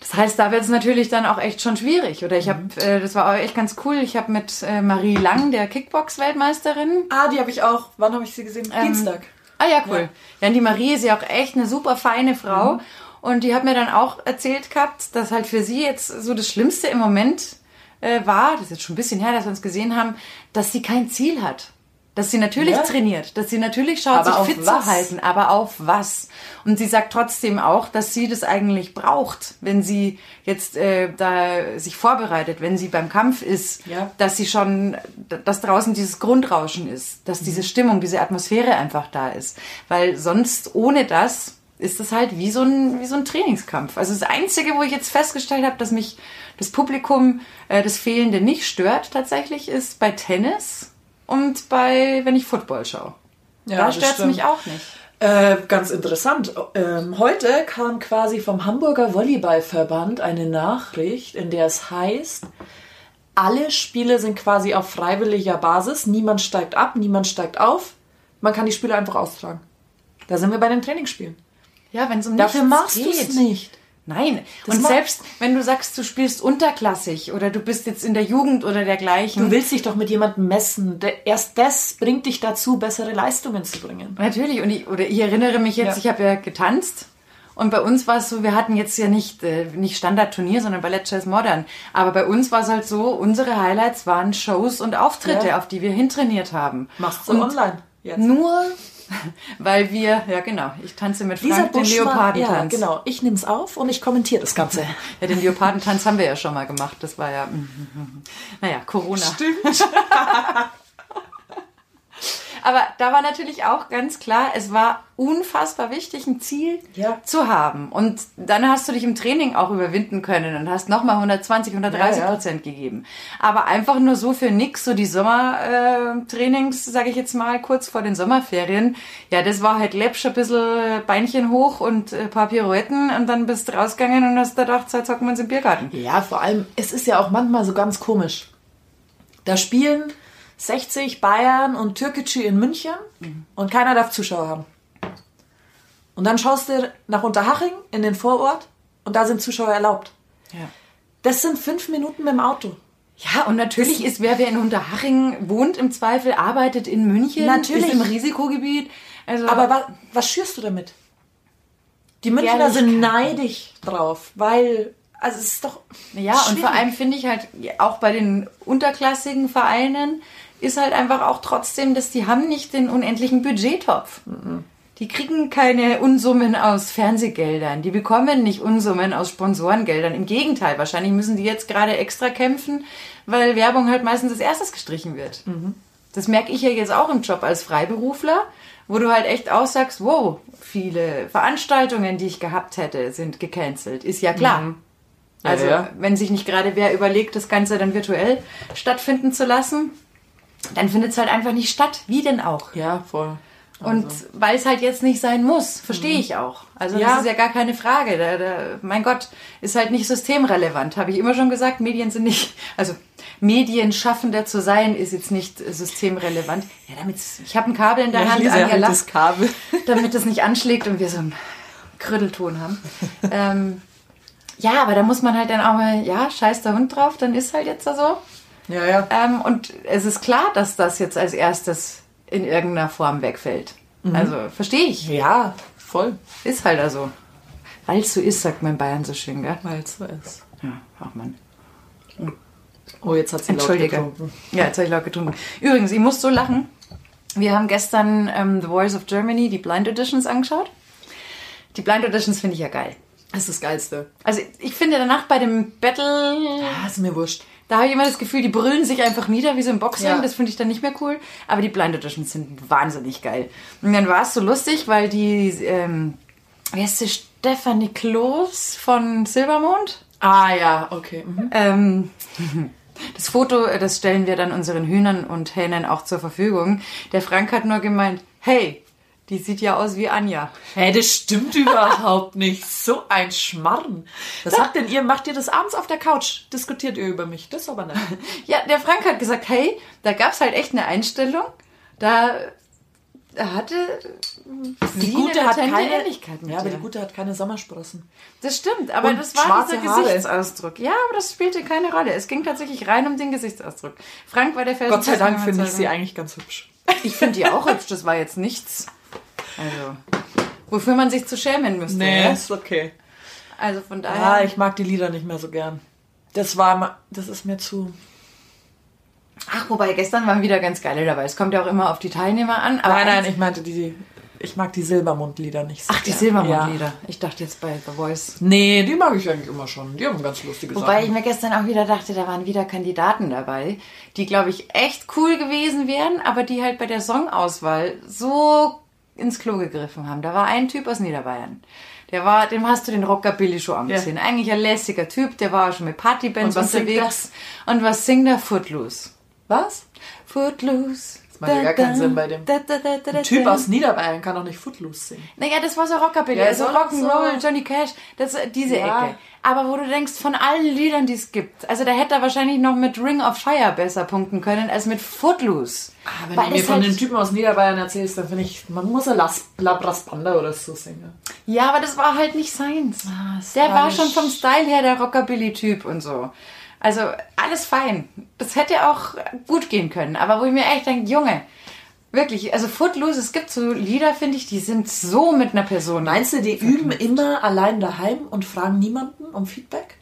Das heißt, da wird es natürlich dann auch echt schon schwierig. Oder ich habe, äh, das war auch echt ganz cool, ich habe mit äh, Marie Lang, der Kickbox-Weltmeisterin, Ah, die habe ich auch. Wann habe ich sie gesehen? Dienstag. Ah ja, cool. Ja. und die Marie ist ja auch echt eine super feine Frau. Und die hat mir dann auch erzählt gehabt, dass halt für sie jetzt so das Schlimmste im Moment äh, war, das ist jetzt schon ein bisschen her, dass wir uns gesehen haben, dass sie kein Ziel hat. Dass sie natürlich Ja. trainiert, dass sie natürlich schaut, Aber sich fit was? zu halten, aber auf was? Und sie sagt trotzdem auch, dass sie das eigentlich braucht, wenn sie jetzt äh, da sich vorbereitet, wenn sie beim Kampf ist, Ja. dass sie schon, dass draußen dieses Grundrauschen ist, dass diese Stimmung, diese Atmosphäre einfach da ist. Weil sonst ohne das ist das halt wie so ein, wie so ein Trainingskampf. Also das Einzige, wo ich jetzt festgestellt habe, dass mich das Publikum äh, das Fehlende nicht stört tatsächlich, ist bei Tennis und bei, wenn ich Football schaue. Ja, da stört es mich auch nicht. Äh, ganz interessant. Ähm, heute kam quasi vom Hamburger Volleyballverband eine Nachricht, in der es heißt, alle Spiele sind quasi auf freiwilliger Basis. Niemand steigt ab, niemand steigt auf. Man kann die Spiele einfach austragen. Da sind wir bei den Trainingsspielen. Ja, wenn es um Dafür machst du es nicht. Nein. Das und selbst wenn du sagst, du spielst unterklassig oder du bist jetzt in der Jugend oder dergleichen. Du willst dich doch mit jemandem messen. Erst das bringt dich dazu, bessere Leistungen zu bringen. Natürlich, und ich, oder ich erinnere mich jetzt, Ja. ich habe ja getanzt und bei uns war es so, wir hatten jetzt ja nicht, äh, nicht Standardturnier, sondern Ballett Jazz Modern. Aber bei uns war es halt so, unsere Highlights waren Shows und Auftritte, Ja. auf die wir hintrainiert haben. Machst du online jetzt. Nur, weil wir, ja genau, ich tanze mit Frank den Buschmann, Leopardentanz. Ja, genau. Ich nehme es auf und ich kommentiere das Ganze. Ja, den Leopardentanz haben wir ja schon mal gemacht. Das war ja, naja, Corona. Stimmt. Aber da war natürlich auch ganz klar, es war unfassbar wichtig, ein Ziel Ja. zu haben. Und dann hast du dich im Training auch überwinden können und hast nochmal 120, 130 Ja, ja. Prozent gegeben. Aber einfach nur so für nix, so die Sommertrainings, äh, sage ich jetzt mal, kurz vor den Sommerferien. Ja, das war halt läppsch, ein bisschen Beinchen hoch und ein paar Pirouetten und dann bist du rausgegangen und hast gedacht, jetzt hocken wir uns im Biergarten. Ja, vor allem, es ist ja auch manchmal so ganz komisch. Da spielen 60 Bayern und Türkgücü in München und keiner darf Zuschauer haben. Und dann schaust du nach Unterhaching in den Vorort und da sind Zuschauer erlaubt. Ja. Das sind fünf Minuten mit dem Auto. Ja, und natürlich ist wer, wer in Unterhaching wohnt, im Zweifel arbeitet in München, Natürlich. ist im Risikogebiet. Also, Aber wa was schürst du damit? Die Münchner sind neidisch drauf, weil, also es ist doch. ja, und schwierig. vor allem finde ich halt, auch bei den unterklassigen Vereinen ist halt einfach auch trotzdem, dass die haben nicht den unendlichen Budgettopf. Die kriegen keine Unsummen aus Fernsehgeldern, die bekommen nicht Unsummen aus Sponsorengeldern. Im Gegenteil, wahrscheinlich müssen die jetzt gerade extra kämpfen, weil Werbung halt meistens als erstes gestrichen wird. Das merke ich ja jetzt auch im Job als Freiberufler, wo du halt echt aussagst, wow, viele Veranstaltungen, die ich gehabt hätte, sind gecancelt. Ist ja klar. Ja, Also, ja. wenn sich nicht gerade wer überlegt, das Ganze dann virtuell stattfinden zu lassen, dann findet es halt einfach nicht statt. Wie denn auch? Ja, voll. Und weil es halt jetzt nicht sein muss, verstehe ich auch. Also Ja. das ist ja gar keine Frage. Da, da, mein Gott, ist halt nicht systemrelevant. Habe ich immer schon gesagt, Medien sind nicht, also Medienschaffender zu sein, ist jetzt nicht systemrelevant. Ja, damit ich habe ein Kabel in der Hand, Anja halt lacht das Kabel. damit es nicht anschlägt und wir so einen Krüttelton haben. ähm, ja, aber da muss man halt dann auch mal, ja, scheiß der Hund drauf, dann ist halt jetzt da so. Ja, ja. Ähm, und es ist klar, dass das jetzt als erstes in irgendeiner Form wegfällt. Also verstehe ich. Ja, voll. Ist halt also. Weil es so ist, sagt man in Bayern so schön, gell? Weil es so ist. Ja, ach man. Oh, jetzt hat sie laut getrunken. Ja, jetzt habe ich laut getrunken. Übrigens, ich muss so lachen. Wir haben gestern ähm, The Voice of Germany, die Blind Editions, angeschaut. Die Blind Editions finde ich ja geil. Das ist das Geilste. Also ich finde danach bei dem Battle, Ah, ist mir wurscht. Da habe ich immer das Gefühl, die brüllen sich einfach nieder wie so im Boxring. Ja. Das finde ich dann nicht mehr cool. Aber die Blind Editions sind wahnsinnig geil. Und dann war es so lustig, weil die, ähm, wie heißt sie, Stefanie Kloß von Silbermond? Ah, ja, okay. Mhm. Ähm, das Foto, äh, das stellen wir dann unseren Hühnern und Hähnen auch zur Verfügung. Der Frank hat nur gemeint, hey, die sieht ja aus wie Anja. Hey, das stimmt überhaupt nicht. So ein Schmarrn. Was habt denn ihr? Macht ihr das abends auf der Couch? Diskutiert ihr über mich? Das aber nicht. Ja, der Frank hat gesagt, hey, da gab's halt echt eine Einstellung. Da hatte Die sie Gute hat keine. Ähnlichkeit mit Ja, aber dir. die Gute hat keine Sommersprossen. Das stimmt, aber Und das war dieser Haare. Gesichtsausdruck. Ja, aber das spielte keine Rolle. Es ging tatsächlich rein um den Gesichtsausdruck. Frank war der Felsen. Gott sei Dank finde ich sie eigentlich ganz hübsch. Ich finde die auch hübsch, das war jetzt nichts. Also, wofür man sich zu schämen müsste. ja? ist okay. Also von daher. Ja, ich mag die Lieder nicht mehr so gern. Das war das ist mir zu. Ach, wobei gestern waren wieder ganz geile dabei. Es kommt ja auch immer auf die Teilnehmer an. Nein, nein, ich meinte die. Ich mag die Silbermond-Lieder nicht so Ach, die gern. Silbermond-Lieder. Ja. Ich dachte jetzt bei The Voice. Nee, die mag ich eigentlich immer schon. Die haben ganz lustige Wobei ich Sachen. mir gestern auch wieder dachte, da waren wieder Kandidaten dabei, die, glaube ich, echt cool gewesen wären, aber die halt bei der Songauswahl so ins Klo gegriffen haben. Da war ein Typ aus Niederbayern. Der war, dem hast du den Rockabilly schon angesehen. Eigentlich ein lässiger Typ, der war schon mit Partybands Und unterwegs. Und was singt er? Footloose. Was? Footloose. Das macht ja gar keinen Sinn bei dem. Ein Typ aus Niederbayern kann doch nicht Footloose singen. Naja, das war so Rockabilly, Ja, also Rock'n'Roll, so. Johnny Cash, das, diese Ja. Ecke. Aber wo du denkst, von allen Liedern, die es gibt, also da hätte er wahrscheinlich noch mit Ring of Fire besser punkten können als mit Footloose. Ah, Wenn Weil du mir von halt- den Typen aus Niederbayern erzählst, dann finde ich, man muss ein Las Labras Banda oder so singen. Ja, aber das war halt nicht seins. es der war schon vom Style her der Rockabilly-Typ und so. Also alles fein. Das hätte auch gut gehen können. Aber wo ich mir echt denke, Junge, wirklich, also Footloose, es gibt so Lieder, finde ich, die sind so mit einer Person. Meinst du, die üben immer allein daheim und fragen niemanden um Feedback?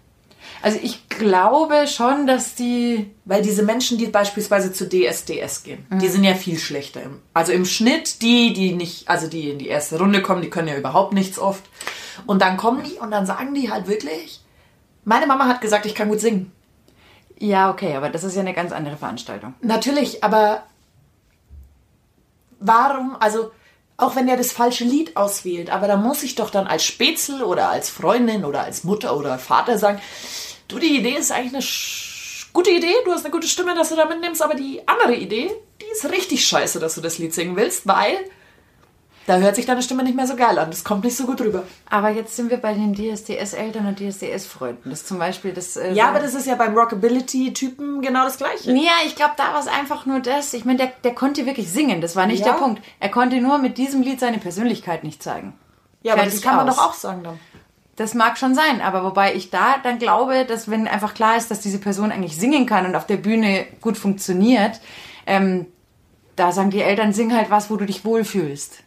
Also ich glaube schon, dass die Weil diese Menschen, die beispielsweise zu DSDS gehen, die sind ja viel schlechter. Im, also im Schnitt, die, die nicht, also die in die erste Runde kommen, die können ja überhaupt nichts oft. Und dann kommen die und dann sagen die halt wirklich, meine Mama hat gesagt, ich kann gut singen. Ja, okay, aber das ist ja eine ganz andere Veranstaltung. Natürlich, aber warum, also auch wenn er das falsche Lied auswählt, aber da muss ich doch dann als Spätzle oder als Freundin oder als Mutter oder Vater sagen, du, die Idee ist eigentlich eine gute Idee, du hast eine gute Stimme, dass du da mitnimmst, aber die andere Idee, die ist richtig scheiße, dass du das Lied singen willst, weil da hört sich deine Stimme nicht mehr so geil an, das kommt nicht so gut rüber. Aber jetzt sind wir bei den DSDS-Eltern und DSDS-Freunden. Das zum Beispiel das. Äh, Ja, aber das ist ja beim Rockability-Typen genau das Gleiche. Ja, ich glaube, da war es einfach nur das. Ich meine, der, der konnte wirklich singen. Das war nicht Ja. der Punkt. Er konnte nur mit diesem Lied seine Persönlichkeit nicht zeigen. Ja, aber das Fertig kann man aus. doch auch sagen dann. Das mag schon sein, aber wobei ich da dann glaube, dass wenn einfach klar ist, dass diese Person eigentlich singen kann und auf der Bühne gut funktioniert, ähm, da sagen die Eltern, sing halt was, wo du dich wohlfühlst.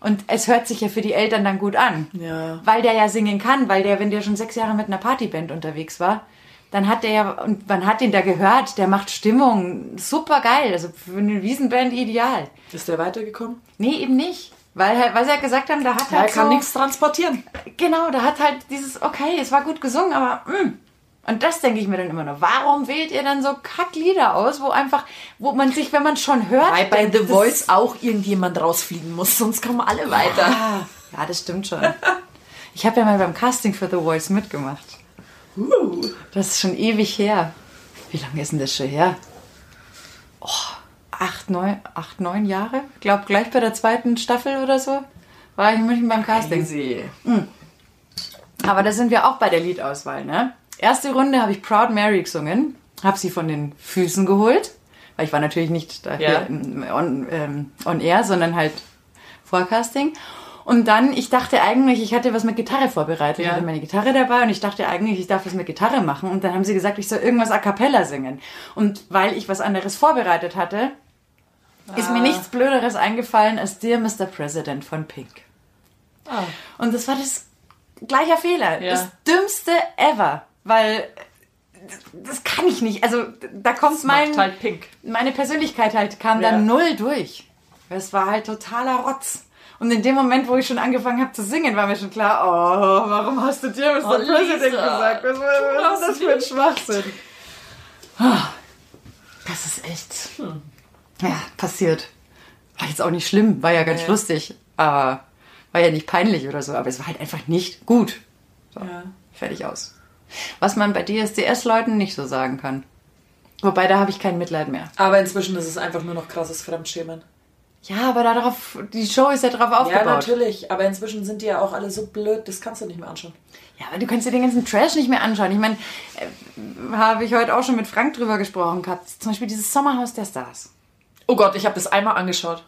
Und es hört sich ja für die Eltern dann gut an. Ja. Weil der ja singen kann, weil der, wenn der schon sechs Jahre mit einer Partyband unterwegs war, dann hat der ja, und man hat ihn da gehört, der macht Stimmung, super geil, also für eine Wiesenband ideal. Ist der weitergekommen? Nee, eben nicht. Weil, halt- weil sie ja gesagt haben, da hat Ja, er halt kann so, nichts transportieren. Genau, da hat halt dieses, okay, es war gut gesungen, aber mm. Und das denke ich mir dann immer noch. Warum wählt ihr dann so Kacklieder aus, wo einfach, wo man sich, wenn man schon hört, Weil bei The Voice auch irgendjemand rausfliegen muss, sonst kommen alle weiter. Ja, das stimmt schon. Ich habe ja mal beim Casting für The Voice mitgemacht. Uh. Das ist schon ewig her. Wie lange ist denn das schon her? Oh, acht, neun, acht, neun Jahre? Ich glaube, gleich bei der zweiten Staffel oder so war ich in München beim Casting. Easy. Aber da sind wir auch bei der Liedauswahl, ne? Erste Runde habe ich Proud Mary gesungen, habe sie von den Füßen geholt, weil ich war natürlich nicht da Ja. im- on, ähm, on air, sondern halt Forecasting. Und dann, ich dachte eigentlich, ich hatte was mit Gitarre vorbereitet. Ich Ja. hatte meine Gitarre dabei und ich dachte eigentlich, ich darf was mit Gitarre machen. Und dann haben sie gesagt, ich soll irgendwas a cappella singen. Und weil ich was anderes vorbereitet hatte, ist Ah. mir nichts Blöderes eingefallen als Dear Mr. President von Pink. Ah. Und das war das gleicher Fehler. Ja. Das dümmste ever. Weil das kann ich nicht. Also da kommt mein, Macht halt pink. meine Persönlichkeit halt, kam Ja. dann null durch. Es war halt totaler Rotz. Und in dem Moment, wo ich schon angefangen habe zu singen, war mir schon klar, oh, warum hast du dir Mr. Oh, President Lisa, gesagt? Was, was ist das für ein Schwachsinn? Ah, Das ist echt, Hm. ja, passiert. War jetzt auch nicht schlimm, war ja ganz Nee. lustig, aber war ja nicht peinlich oder so, aber es war halt einfach nicht gut. So, Ja. fertig aus. Was man bei DSDS-Leuten nicht so sagen kann. Wobei, da habe ich kein Mitleid mehr. Aber inzwischen ist es einfach nur noch krasses Fremdschämen. Ja, aber darauf, die Show ist ja darauf Ja, aufgebaut. natürlich. Aber inzwischen sind die ja auch alle so blöd, das kannst du nicht mehr anschauen. Ja, aber du kannst dir den ganzen Trash nicht mehr anschauen. Ich meine, äh, habe ich heute auch schon mit Frank drüber gesprochen gehabt. Zum Beispiel dieses Sommerhaus der Stars. Oh Gott, ich habe das einmal angeschaut.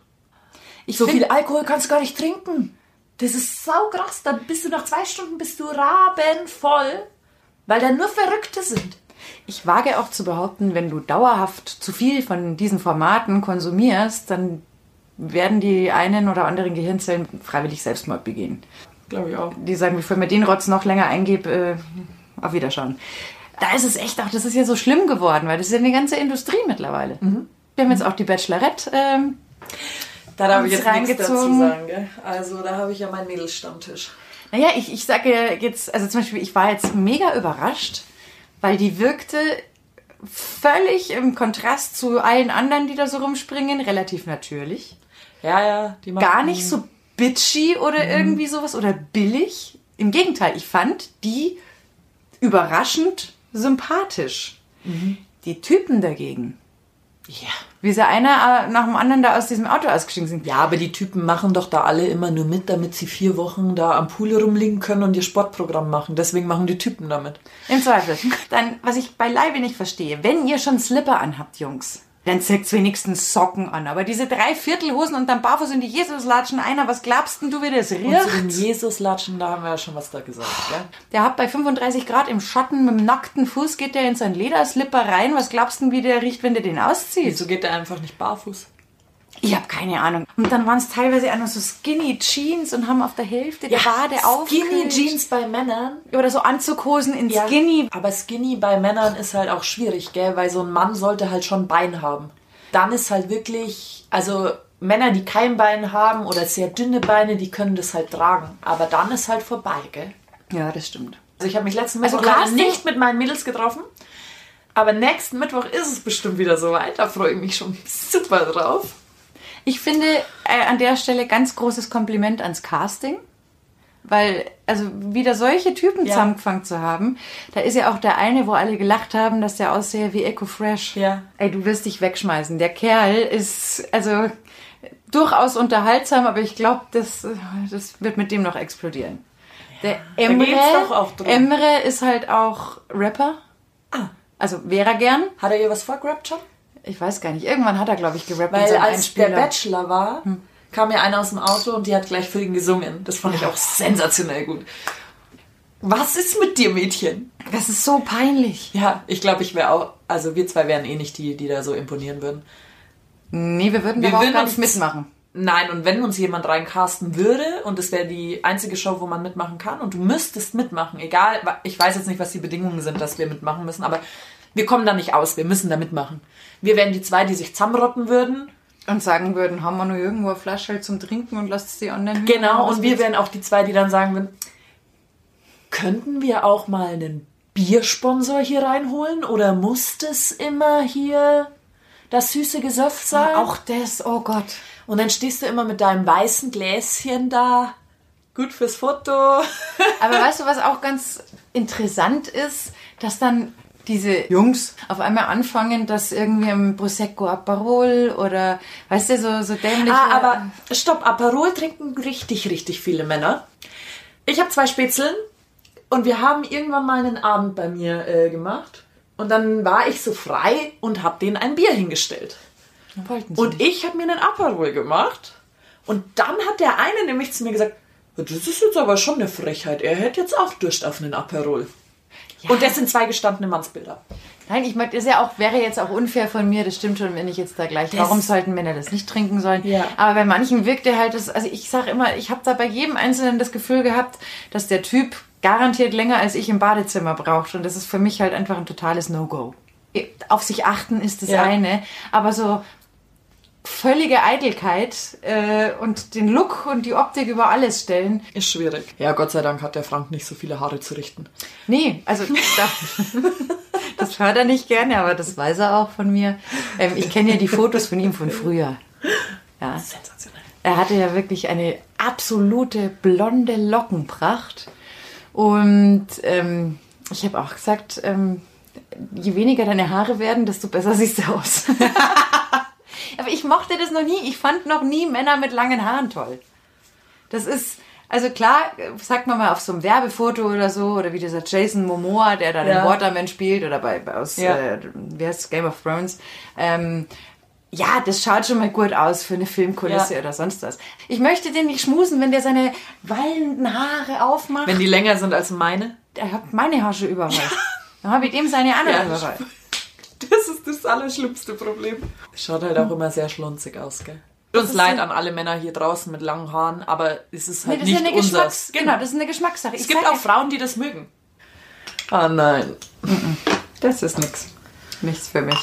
Ich So viel Alkohol kannst du gar nicht trinken. Das ist saukrass. Dann bist du nach zwei Stunden bist du rabenvoll, weil da nur Verrückte sind. Ich wage auch zu behaupten, wenn du dauerhaft zu viel von diesen Formaten konsumierst, dann werden die einen oder anderen Gehirnzellen freiwillig Selbstmord begehen. Glaube ich auch. Die sagen, bevor ich mir den Rotz noch länger eingebe, äh, auf Wiederschauen. Da ist es echt auch, das ist ja so schlimm geworden, weil das ist ja eine ganze Industrie mittlerweile. Wir haben jetzt auch die Bachelorette. Ähm, Da darf ich jetzt nichts dazu sagen, gell? Also da habe ich ja meinen Mädelsstammtisch. Naja, ich, ich sage jetzt, also zum Beispiel, ich war jetzt mega überrascht, weil die wirkte völlig im Kontrast zu allen anderen, die da so rumspringen, relativ natürlich. Ja, ja, die machen gar nicht so bitchy oder irgendwie sowas oder billig. Im Gegenteil, ich fand die überraschend sympathisch. Die Typen dagegen, Ja. wie sie einer äh, nach dem anderen da aus diesem Auto ausgestiegen sind. Ja, aber die Typen machen doch da alle immer nur mit, damit sie vier Wochen da am Pool rumliegen können und ihr Sportprogramm machen. Deswegen machen die Typen damit. Im Zweifel. Dann, was ich beileibe nicht verstehe, wenn ihr schon Slipper anhabt, Jungs, dann zieht's wenigstens Socken an. Aber diese Dreiviertelhosen und dann barfuß in die Jesuslatschen einer, was glaubst denn du, wie das Und zu den riecht? Jesus-Latschen, da haben wir ja schon was da gesagt, gell? Der hat bei 35 Grad im Schatten mit dem nackten Fuß geht der in seinen Lederslipper rein. Was glaubst denn, wie der riecht, wenn der den auszieht? Wieso geht der einfach nicht barfuß? Ich habe keine Ahnung. Und dann waren es teilweise auch noch so Skinny Jeans und haben auf der Hälfte der Wade auf. Skinny Jeans bei Männern. Oder so Anzughosen in Skinny. Aber Skinny bei Männern ist halt auch schwierig, gell? Weil so ein Mann sollte halt schon Bein haben. Dann ist halt wirklich, also Männer, die kein Bein haben oder sehr dünne Beine, die können das halt tragen. Aber dann ist halt vorbei, gell? Ja, das stimmt. Also ich habe mich letzten Also Mittwoch Casting- nicht mit meinen Mädels getroffen. Aber nächsten Mittwoch ist es bestimmt wieder soweit. Da freue ich mich schon super drauf. Ich finde äh, an der Stelle ganz großes Kompliment ans Casting. Weil, also wieder solche Typen Ja. zusammengefangen zu haben, da ist ja auch der eine, wo alle gelacht haben, dass der aussehe wie Echo Fresh. Ja. Ey, du wirst dich wegschmeißen. Der Kerl ist, also durchaus unterhaltsam, aber ich glaube, das, das wird mit dem noch explodieren. Der Emre, doch auch drum. Emre ist halt auch Rapper. Ah. Also wäre er gern. Hat er ihr was vorgerappt schon? Ich weiß gar nicht. Irgendwann hat er, glaube ich, gerappt Weil als Einspieler. der Bachelor war, kam ja einer aus dem Auto und die hat gleich für ihn gesungen. Das fand ich auch sensationell gut. Was ist mit dir, Mädchen? Das ist so peinlich. Ja, ich glaube, ich wäre auch, also wir zwei wären eh nicht die, die da so imponieren würden. Nee, wir würden Wir aber auch würden gar uns- nicht mitmachen. Nein, und wenn uns jemand reincasten würde und es wäre die einzige Show, wo man mitmachen kann und du müsstest mitmachen, egal, ich weiß jetzt nicht, was die Bedingungen sind, dass wir mitmachen müssen, aber wir kommen da nicht aus, wir müssen da mitmachen. Wir wären die zwei, die sich zusammenrotten würden. Und sagen würden, haben wir nur irgendwo eine Flasche zum Trinken und lasst sie anderen Genau, und wir wären auch die zwei, die dann sagen würden, könnten wir auch mal einen Biersponsor hier reinholen oder muss das immer hier das süße Gesöff sein? Auch das, oh Gott. Und dann stehst du immer mit deinem weißen Gläschen da. Gut fürs Foto. Aber weißt du, was auch ganz interessant ist, dass dann diese Jungs auf einmal anfangen, dass irgendwie im Prosecco Aperol oder, weißt du, so, so dämliche... Ah, aber stopp, Aperol trinken richtig, richtig viele Männer. Ich habe zwei Spätzeln und wir haben irgendwann mal einen Abend bei mir äh, gemacht. Und dann war ich so frei und habe denen ein Bier hingestellt. Und ich habe mir einen Aperol gemacht. Und dann hat der eine nämlich zu mir gesagt, das ist jetzt aber schon eine Frechheit. Er hätte jetzt auch Durst auf einen Aperol. Und das sind zwei gestandene Mannsbilder. Nein, ich meine, das ist ja auch, wäre jetzt auch unfair von mir, das stimmt schon, wenn ich jetzt da gleich, Das- warum sollten Männer das nicht trinken sollen? Ja. Aber bei manchen wirkt er halt das, also ich sage immer, ich habe da bei jedem Einzelnen das Gefühl gehabt, dass der Typ garantiert länger als ich im Badezimmer braucht und das ist für mich halt einfach ein totales No-Go. Auf sich achten ist das Ja. eine, aber so völlige Eitelkeit äh, und den Look und die Optik über alles stellen, Ist schwierig. Ja, Gott sei Dank hat der Frank nicht so viele Haare zu richten. Nee, also da, das hört er nicht gerne, aber das weiß er auch von mir. Ähm, ich kenne ja die Fotos von ihm von früher. Ja. Sensationell. Er hatte ja wirklich eine absolute blonde Lockenpracht. Und ähm, ich habe auch gesagt, ähm, je weniger deine Haare werden, desto besser siehst du aus. aber ich mochte das noch nie. Ich fand noch nie Männer mit langen Haaren toll. Das ist, also klar, sagt man mal auf so einem Werbefoto oder so, oder wie dieser Jason Momoa, der da Ja. den Waterman spielt, oder bei, bei aus, Ja. äh, wie heißt Game of Thrones. Ähm, ja, das schaut schon mal gut aus für eine Filmkulisse Ja. oder sonst was. Ich möchte den nicht schmusen, wenn der seine wallenden Haare aufmacht. Wenn die länger sind als meine. er hat meine Haare schon überall. Dann habe ich dem seine anderen Ja, überall. Das ist das allerschlimmste Problem. Schaut halt auch immer sehr schlunzig aus, gell? Tut uns leid an alle Männer hier draußen mit langen Haaren, aber es ist Nee, halt das ist ja nicht eine unseres. Geschmacks genau, das ist eine Geschmackssache. Es Ich gibt auch Frauen, die das mögen. Ah nein. Das ist nix. Nichts für mich.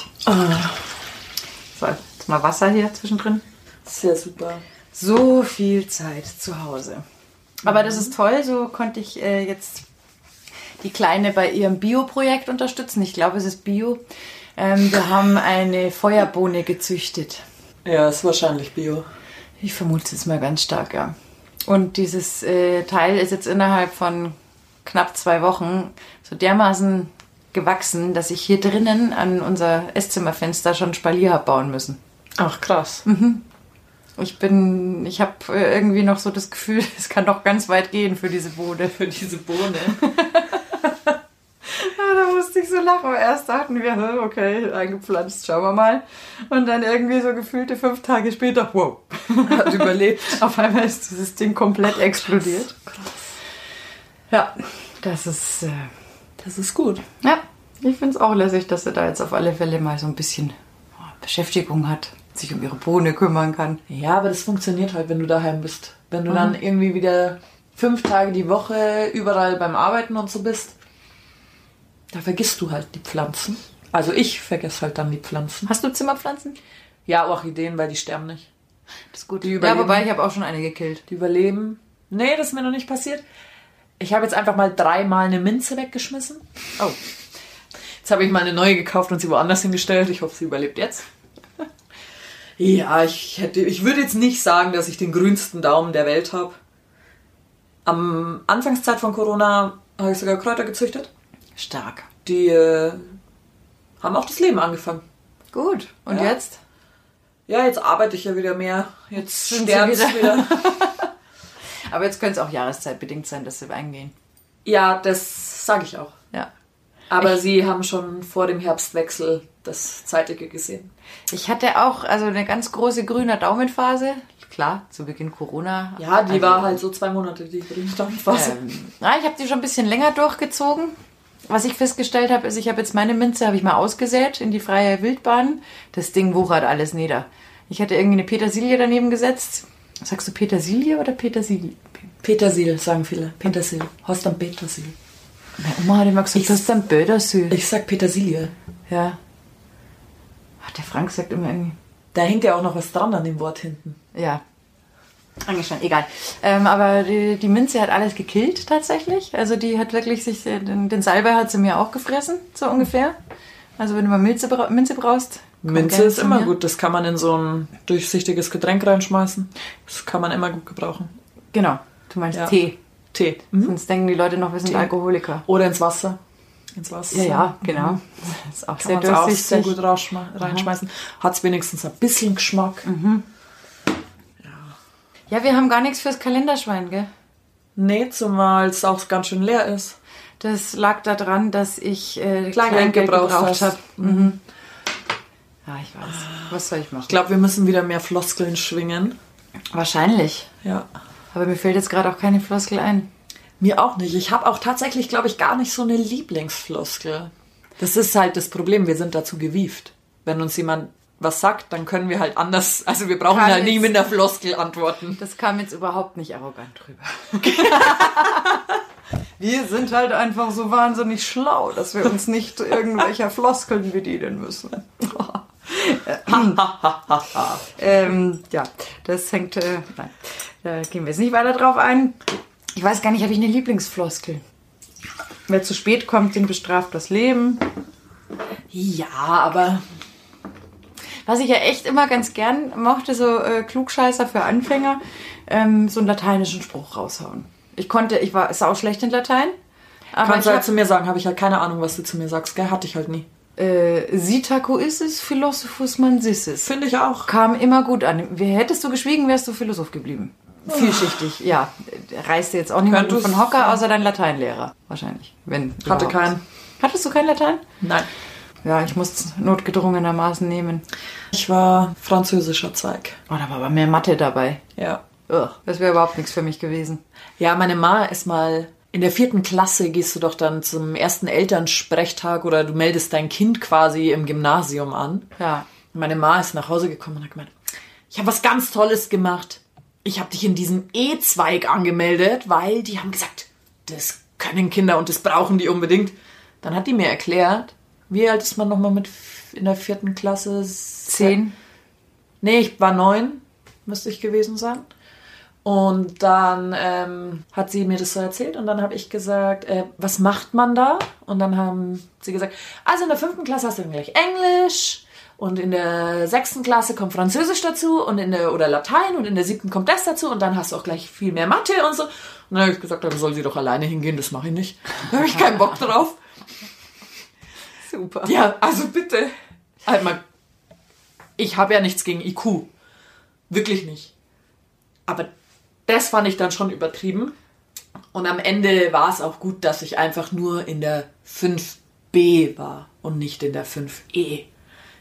So, jetzt mal Wasser hier zwischendrin. Sehr super. So viel Zeit zu Hause. Aber das ist toll, so konnte ich äh, jetzt die Kleine bei ihrem Bio-Projekt unterstützen. Ich glaube, es ist Bio. Ähm, wir haben eine Feuerbohne gezüchtet. Ja, ist wahrscheinlich Bio. Ich vermute es mal ganz stark, ja. Und dieses äh, Teil ist jetzt innerhalb von knapp zwei Wochen so dermaßen gewachsen, dass ich hier drinnen an unser Esszimmerfenster schon Spalier hab bauen müssen. Ach, krass. Ich bin, ich habe äh, irgendwie noch so das Gefühl, es kann noch ganz weit gehen für diese Bohne. Für diese Bohne. Ich so lachen. Erst dachten wir, okay, eingepflanzt, schauen wir mal. Und dann irgendwie so gefühlte fünf Tage später, wow, Hat überlebt. auf einmal ist dieses Ding komplett explodiert. Ja, das ist, äh, Das ist gut. ja, ich finde es auch lässig, dass sie da jetzt auf alle Fälle mal so ein bisschen oh, Beschäftigung hat, sich um ihre Bohne kümmern kann. Ja, aber das funktioniert halt, wenn du daheim bist. Wenn du dann irgendwie wieder fünf Tage die Woche überall beim Arbeiten und so bist, da vergisst du halt die Pflanzen. Also ich vergesse halt dann die Pflanzen. Hast du Zimmerpflanzen? Ja, Orchideen, weil die sterben nicht. Das ist gut. Die ja, überleben. wobei ich habe auch schon eine gekillt. Die überleben. Nee, das ist mir noch nicht passiert. Ich habe jetzt einfach mal dreimal eine Minze weggeschmissen. Oh, Jetzt habe ich mal eine neue gekauft und sie woanders hingestellt. Ich hoffe, sie überlebt jetzt. Ja, ich hätte, ich würde jetzt nicht sagen, dass ich den grünsten Daumen der Welt habe. Am Anfangszeit von Corona habe ich sogar Kräuter gezüchtet. Stark. Die äh, haben auch das Leben angefangen. Gut. Und Ja. jetzt? Ja, jetzt arbeite ich ja wieder mehr. Jetzt sterben wieder- wieder. Aber jetzt könnte es auch jahreszeitbedingt sein, dass sie eingehen. Ja, das sage ich auch. Ja. Aber sie haben schon vor dem Herbstwechsel das Zeitige gesehen. Ich hatte auch also eine ganz große grüne Daumenphase. klar, zu Beginn Corona. Ja, die Also, war halt so zwei Monate, die stand. Was? Ähm, na, ich habe die schon ein bisschen länger durchgezogen. Was ich festgestellt habe, ist, ich habe jetzt meine Minze habe ich mal ausgesät in die freie Wildbahn. Das Ding wuchert alles nieder. Ich hatte irgendwie eine Petersilie daneben gesetzt. Sagst du Petersilie oder Petersilie? Petersil, sagen viele. Petersil. Horst am Petersil. Meine Oma hat immer gesagt, das ist ein Petersilie. Ich sag Petersilie. Ja. Ach, der Frank sagt immer irgendwie. Da hängt ja auch noch was dran an dem Wort hinten. Ja. Schon, egal. Ähm, aber die, die Minze hat alles gekillt tatsächlich. Also die hat wirklich sich, äh, den, den Salbei hat sie mir auch gefressen, so ungefähr. Also wenn du mal Minze, bra Minze brauchst. Minze ist immer mir. gut. Das kann man in so ein durchsichtiges Getränk reinschmeißen. Das kann man immer gut gebrauchen. Genau, du meinst Ja. Tee. Tee. Mhm. Sonst denken die Leute noch, wir sind Tee. Alkoholiker. Oder ins Wasser. Ins Wasser. Ja, ja, genau. Das ist auch Kann sehr es auch durchsichtig. sehr gut reinschmeißen. Hat es wenigstens ein bisschen Geschmack. Ja, wir haben gar nichts fürs Kalenderschwein, gell? Nee, zumal es auch ganz schön leer ist. Das lag daran, dass ich äh, Kleingeld gebraucht hast. habe. Mhm. Ja, ich weiß. Was soll ich machen? Ich glaube, wir müssen wieder mehr Floskeln schwingen. Wahrscheinlich. Ja. Aber mir fällt jetzt gerade auch keine Floskel ein. Mir auch nicht. Ich habe auch tatsächlich, glaube ich, gar nicht so eine Lieblingsfloskel. Das ist halt das Problem. Wir sind dazu gewieft. Wenn uns jemand was sagt, dann können wir halt anders. Also wir brauchen Kann halt nie mit einer Floskel antworten. Das kam jetzt überhaupt nicht arrogant drüber. wir sind halt einfach so wahnsinnig schlau, dass wir uns nicht irgendwelcher Floskeln bedienen müssen. ähm, ja, das hängt. Äh, nein, da gehen wir jetzt nicht weiter drauf ein. Ich weiß gar nicht, habe ich eine Lieblingsfloskel? Wer zu spät kommt, den bestraft das Leben. Ja, aber Was ich ja echt immer ganz gern mochte, so äh, Klugscheißer für Anfänger, ähm, so einen lateinischen Spruch raushauen. Ich konnte, ich war sau schlecht in Latein. Aber kannst du halt zu mir sagen, habe ich halt keine Ahnung, was du zu mir sagst. Gell? Hatte ich halt nie. äh, Sitaco Philosophus mansissis. Finde ich auch. Kam immer gut an. Hättest du geschwiegen, wärst du Philosoph geblieben. Vielschichtig, ja. Reißt dir jetzt auch niemand von Hocker, außer dein Lateinlehrer. Wahrscheinlich. Wenn Hatte überhaupt. keinen. Hattest du kein Latein? Nein. Ja, ich musste notgedrungenermaßen nehmen. Ich war französischer Zweig. Oh, da war aber mehr Mathe dabei. Ja. Ugh, das wäre überhaupt nichts für mich gewesen. Ja, meine Ma ist mal. In der vierten Klasse gehst du doch dann zum ersten Elternsprechtag oder du meldest dein Kind quasi im Gymnasium an. Ja. Und meine Ma ist nach Hause gekommen und hat gemeint, ich habe was ganz Tolles gemacht. Ich habe dich in diesem E-Zweig angemeldet, weil die haben gesagt, das können Kinder und das brauchen die unbedingt. Dann hat die mir erklärt, wie alt ist man nochmal mit in der vierten Klasse? Zehn. Nee, ich war neun, müsste ich gewesen sein. Und dann ähm, hat sie mir das so erzählt und dann habe ich gesagt, äh, was macht man da? Und dann haben sie gesagt, also in der fünften Klasse hast du dann gleich Englisch und in der sechsten Klasse kommt Französisch dazu und in der oder Latein und in der siebten kommt das dazu und dann hast du auch gleich viel mehr Mathe und so. Und dann habe ich gesagt, dann soll sie doch alleine hingehen, das mache ich nicht. Da habe ich keinen Bock drauf. Super. Ja, also bitte. Halt mal. Ich habe ja nichts gegen IQ. Wirklich nicht. Aber das fand ich dann schon übertrieben. Und am Ende war es auch gut, dass ich einfach nur in der 5b war und nicht in der 5e.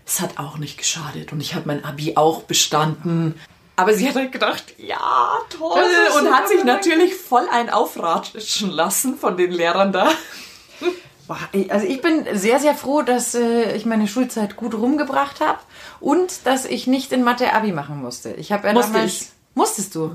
Es hat auch nicht geschadet und ich habe mein Abi auch bestanden. Aber sie hat halt gedacht, ja, toll. Und hat sich natürlich voll ein aufratschen lassen von den Lehrern da. Also ich bin sehr, sehr froh, dass äh, ich meine Schulzeit gut rumgebracht habe und dass ich nicht in Mathe Abi machen musste. Ich habe ja Musste damals... ich. Musstest du?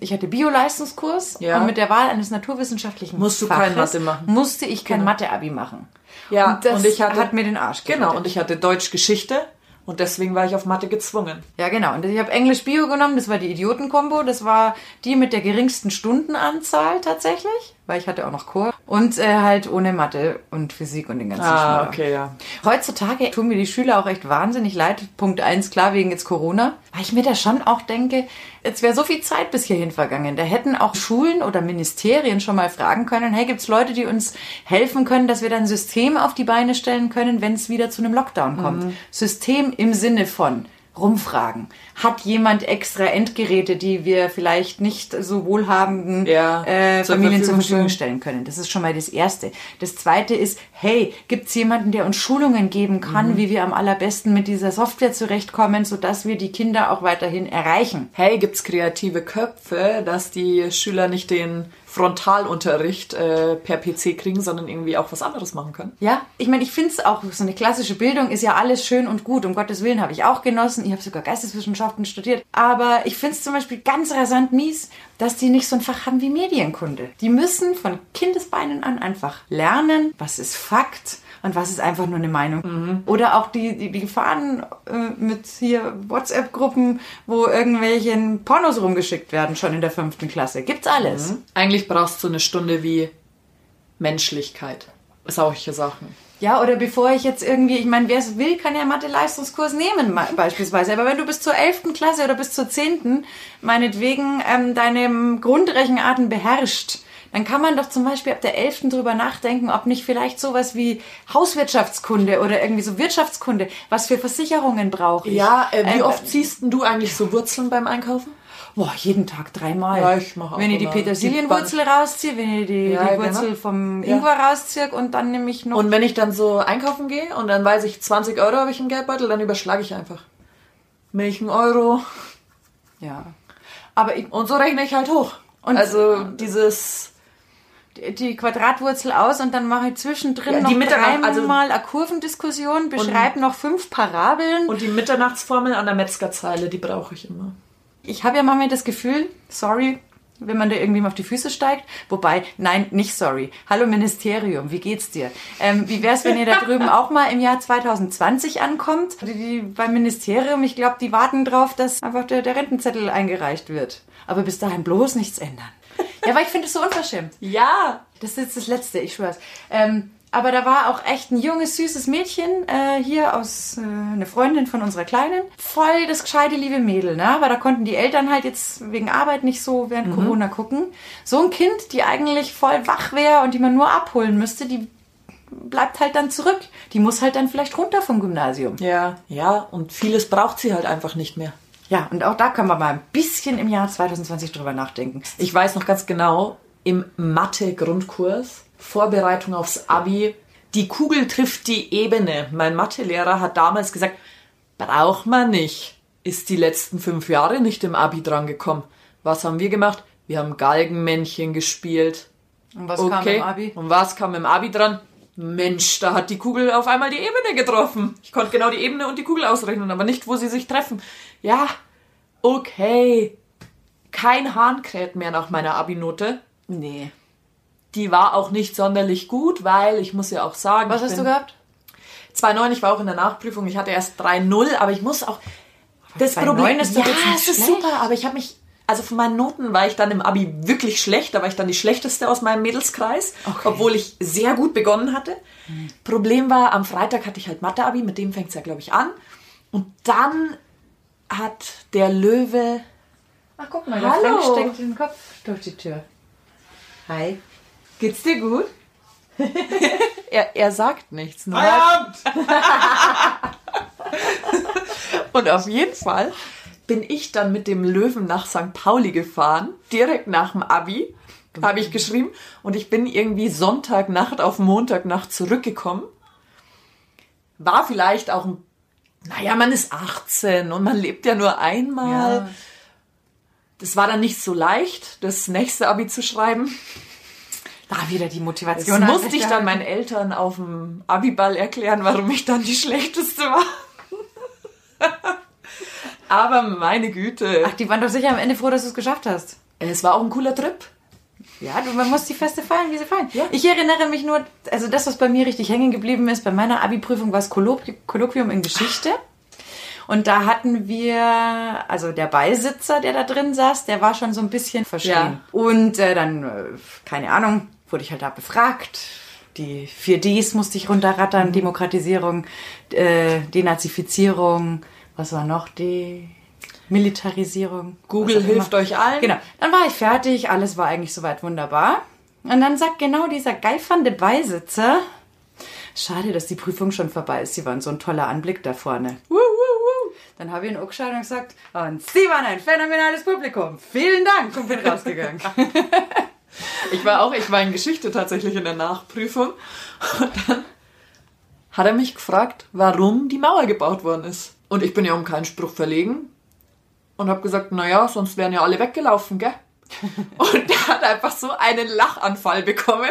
Ich hatte Bio-Leistungskurs Ja. und mit der Wahl eines naturwissenschaftlichen Musst du kein Mathe machen. Musste ich kein Genau. Mathe-Abi machen. Ja, und das und ich hatte- hat mir den Arsch Genau, gerettet. und ich hatte Deutsch Geschichte und deswegen war ich auf Mathe gezwungen. Ja, genau. Und ich habe Englisch Bio genommen, das war die Idiotenkombo. Das war die mit der geringsten Stundenanzahl tatsächlich, weil ich hatte auch noch Chor. Und äh, halt ohne Mathe und Physik und den ganzen Ah, Schmarrn. ja. Heutzutage tun mir die Schüler auch echt wahnsinnig leid. Punkt eins klar, wegen jetzt Corona. Weil ich mir da schon auch denke, jetzt wäre so viel Zeit bis hierhin vergangen. Da hätten auch Schulen oder Ministerien schon mal fragen können, hey, gibt's Leute, die uns helfen können, dass wir dann ein System auf die Beine stellen können, wenn es wieder zu einem Lockdown kommt? System im Sinne von rumfragen. Hat jemand extra Endgeräte, die wir vielleicht nicht so wohlhabenden Ja, äh, zur Familien zur Verfügung Verfügung stellen. können? Das ist schon mal das Erste. Das Zweite ist, hey, gibt's jemanden, der uns Schulungen geben kann, wie wir am allerbesten mit dieser Software zurechtkommen, sodass wir die Kinder auch weiterhin erreichen? Hey, gibt's kreative Köpfe, dass die Schüler nicht den Frontalunterricht äh, per PC kriegen, sondern irgendwie auch was anderes machen können? Ja, ich meine, ich finde es auch, so eine klassische Bildung ist ja alles schön und gut. Um Gottes Willen habe ich auch genossen. Ich habe sogar Geisteswissenschaften studiert. Aber ich finde es zum Beispiel ganz rasant mies, dass die nicht so ein Fach haben wie Medienkunde. Die müssen von Kindesbeinen an einfach lernen, was ist Fakt und was ist einfach nur eine Meinung. Oder auch die, die, die Gefahren äh, mit hier WhatsApp-Gruppen, wo irgendwelche Pornos rumgeschickt werden, schon in der fünften Klasse. Gibt's alles. Eigentlich brauchst du eine Stunde wie Menschlichkeit. Solche Sachen. Ja, oder bevor ich jetzt irgendwie, ich meine, wer es will, kann ja Mathe-Leistungskurs nehmen beispielsweise. Aber wenn du bis zur 11. Klasse oder bis zur 10. meinetwegen ähm, deine Grundrechenarten beherrscht, dann kann man doch zum Beispiel ab der 11. drüber nachdenken, ob nicht vielleicht sowas wie Hauswirtschaftskunde oder irgendwie so Wirtschaftskunde, was für Versicherungen brauche ich. Ja, äh, wie Ähm, oft siehst denn du eigentlich so Wurzeln beim Einkaufen? Boah, jeden Tag dreimal. Ja, ich mach auch Wenn ich die Petersilienwurzel rausziehe, wenn ich die, Ja, die Wurzel genau. vom Ja. Ingwer rausziehe und dann nehme ich noch... Und wenn ich dann so einkaufen gehe und dann weiß ich, 20 Euro habe ich im Geldbeutel, dann überschlage ich einfach. Milch ein Euro. ja. Aber ich, Und so rechne ich halt hoch. Und- also dieses... die Quadratwurzel aus und dann mache ich zwischendrin Ja, die noch Mitternacht- also- dreimal eine Kurvendiskussion, beschreibe noch fünf Parabeln. Und die Mitternachtsformel an der Metzgerzeile, die brauche ich immer. ich habe ja manchmal das Gefühl, sorry, wenn man da irgendwie mal auf die Füße steigt. Wobei, nein, nicht sorry. Hallo Ministerium, wie geht's dir? Ähm, wie wär's, wenn ihr da drüben auch mal im Jahr 2020 ankommt? Die, die, beim Ministerium, ich glaube, die warten drauf, dass einfach der, der Rentenzettel eingereicht wird. Aber bis dahin bloß nichts ändern. Ja, weil ich finde es so unverschämt. Ja! Das ist jetzt das Letzte, ich schwör's. Ähm, aber da war auch echt ein junges, süßes Mädchen äh, hier aus, äh, eine Freundin von unserer Kleinen. Voll das gescheite, liebe Mädel, ne? Aber da konnten die Eltern halt jetzt wegen Arbeit nicht so während Corona gucken. So ein Kind, die eigentlich voll wach wäre und die man nur abholen müsste, die bleibt halt dann zurück. Die muss halt dann vielleicht runter vom Gymnasium. Ja, ja, und vieles braucht sie halt einfach nicht mehr. Ja, und auch da können wir mal ein bisschen im Jahr 2020 drüber nachdenken. Ich weiß noch ganz genau, im Mathe-Grundkurs, Vorbereitung aufs Abi, die Kugel trifft die Ebene. Mein Mathelehrer hat damals gesagt, braucht man nicht. Ist die letzten fünf Jahre nicht im Abi dran gekommen. Was haben wir gemacht? Wir haben Galgenmännchen gespielt. Und was okay. Und was kam im Abi dran? Mensch, da hat die Kugel auf einmal die Ebene getroffen. Ich konnte genau die Ebene und die Kugel ausrechnen, aber nicht, wo sie sich treffen. Ja, okay. Kein Hahn kräht mehr nach meiner Abi-Note. Nee. Die war auch nicht sonderlich gut, weil ich muss ja auch sagen, Was hast du gehabt? 2,9, ich war auch in der Nachprüfung, ich hatte erst 3,0, aber ich muss auch. Das 2,9 Problem ist ja, es ist super, aber ich habe mich. Also von meinen Noten war ich dann im Abi wirklich schlecht, da war ich dann die schlechteste aus meinem Mädelskreis, Okay. obwohl ich sehr gut begonnen hatte. Problem war, am Freitag hatte ich halt Mathe-Abi, mit dem fängt es ja, glaube ich, an. Und dann hat der Löwe. Ach, guck mal, der Frank steckt den Kopf durch die Tür. Hi. Geht's dir gut? Er, er sagt nichts. Nur Feierabend! Und auf jeden Fall bin ich dann mit dem Löwen nach St. Pauli gefahren, direkt nach dem Abi, habe ich geschrieben. Und ich bin irgendwie Sonntagnacht auf Montagnacht zurückgekommen. War vielleicht auch ein, naja, man ist 18 und man lebt ja nur einmal. Ja. Das war dann nicht so leicht, das nächste Abi zu schreiben. Da wieder die Das Motivation. musste ich dann meinen Eltern auf dem Abiball erklären, warum ich dann die schlechteste war. Aber meine Güte. Ach, die waren doch sicher am Ende froh, dass du es geschafft hast. Es war auch ein cooler Trip. Ja, du, man muss die Feste feiern, wie sie feiern. Ich erinnere mich nur, also das, was bei mir richtig hängen geblieben ist, bei meiner Abi-Prüfung war es Kolloqui Kolloquium in Geschichte. Und da hatten wir, also der Beisitzer, der da drin saß, der war schon so ein bisschen verschrien. Ja. Und äh, dann, äh, keine Ahnung, wurde ich halt da befragt. Die 4Ds musste ich runterrattern, Mhm. Demokratisierung, äh, Denazifizierung, was war noch? Die Militarisierung. Google hilft immer. euch allen. Genau. Dann war ich fertig, alles war eigentlich soweit wunderbar. Und dann sagt genau dieser geifernde Beisitzer, schade, dass die Prüfung schon vorbei ist. Sie waren so ein toller Anblick da vorne. Woo, woo, woo. Dann habe ich ihn angeschaut und gesagt, und Sie waren ein phänomenales Publikum. Vielen Dank und bin rausgegangen. Ich war auch, ich war in Geschichte tatsächlich in der Nachprüfung. Und dann hat er mich gefragt, warum die Mauer gebaut worden ist. Und ich bin ja um keinen Spruch verlegen. Und habe gesagt, naja, sonst wären ja alle weggelaufen, gell? Und der hat einfach so einen Lachanfall bekommen.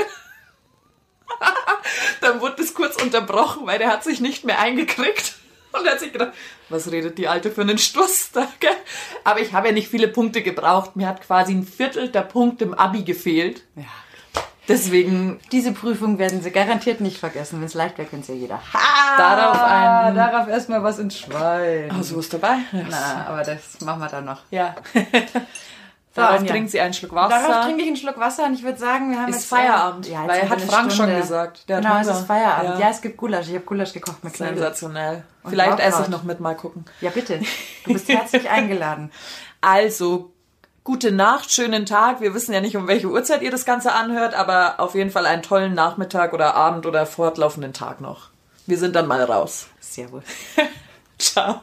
Dann wurde das kurz unterbrochen, weil der hat sich nicht mehr eingekriegt. Und er hat sich gedacht, was redet die Alte für einen Stuss da, gell? Aber ich habe ja nicht viele Punkte gebraucht. Mir hat quasi ein Viertel der Punkte im Abi gefehlt. Ja. Deswegen Diese Prüfung werden Sie garantiert nicht vergessen. Wenn es leicht wäre, könnte ja jeder. darauf ein... darauf erstmal was ins Schwein. Ah, so ist dabei. Na, aber das machen wir dann noch. Ja. Darauf Anja. trinkt sie einen Schluck Wasser. Darauf trinke ich einen Schluck Wasser und ich würde sagen, wir haben Ist jetzt Feierabend, Ja, jetzt weil hat Frank schon Stunde. gesagt. Der hat genau, es ist Feierabend. Ja. Ja. es gibt Gulasch. Ich habe Gulasch gekocht mit Knödel. Sensationell. Und Vielleicht esse ich noch mit, mal gucken. Ja, bitte. Du bist herzlich eingeladen. Also, gute Nacht, schönen Tag. Wir wissen ja nicht, um welche Uhrzeit ihr das Ganze anhört, aber auf jeden Fall einen tollen Nachmittag oder Abend oder fortlaufenden Tag noch. Wir sind dann mal raus. Servus. Ciao.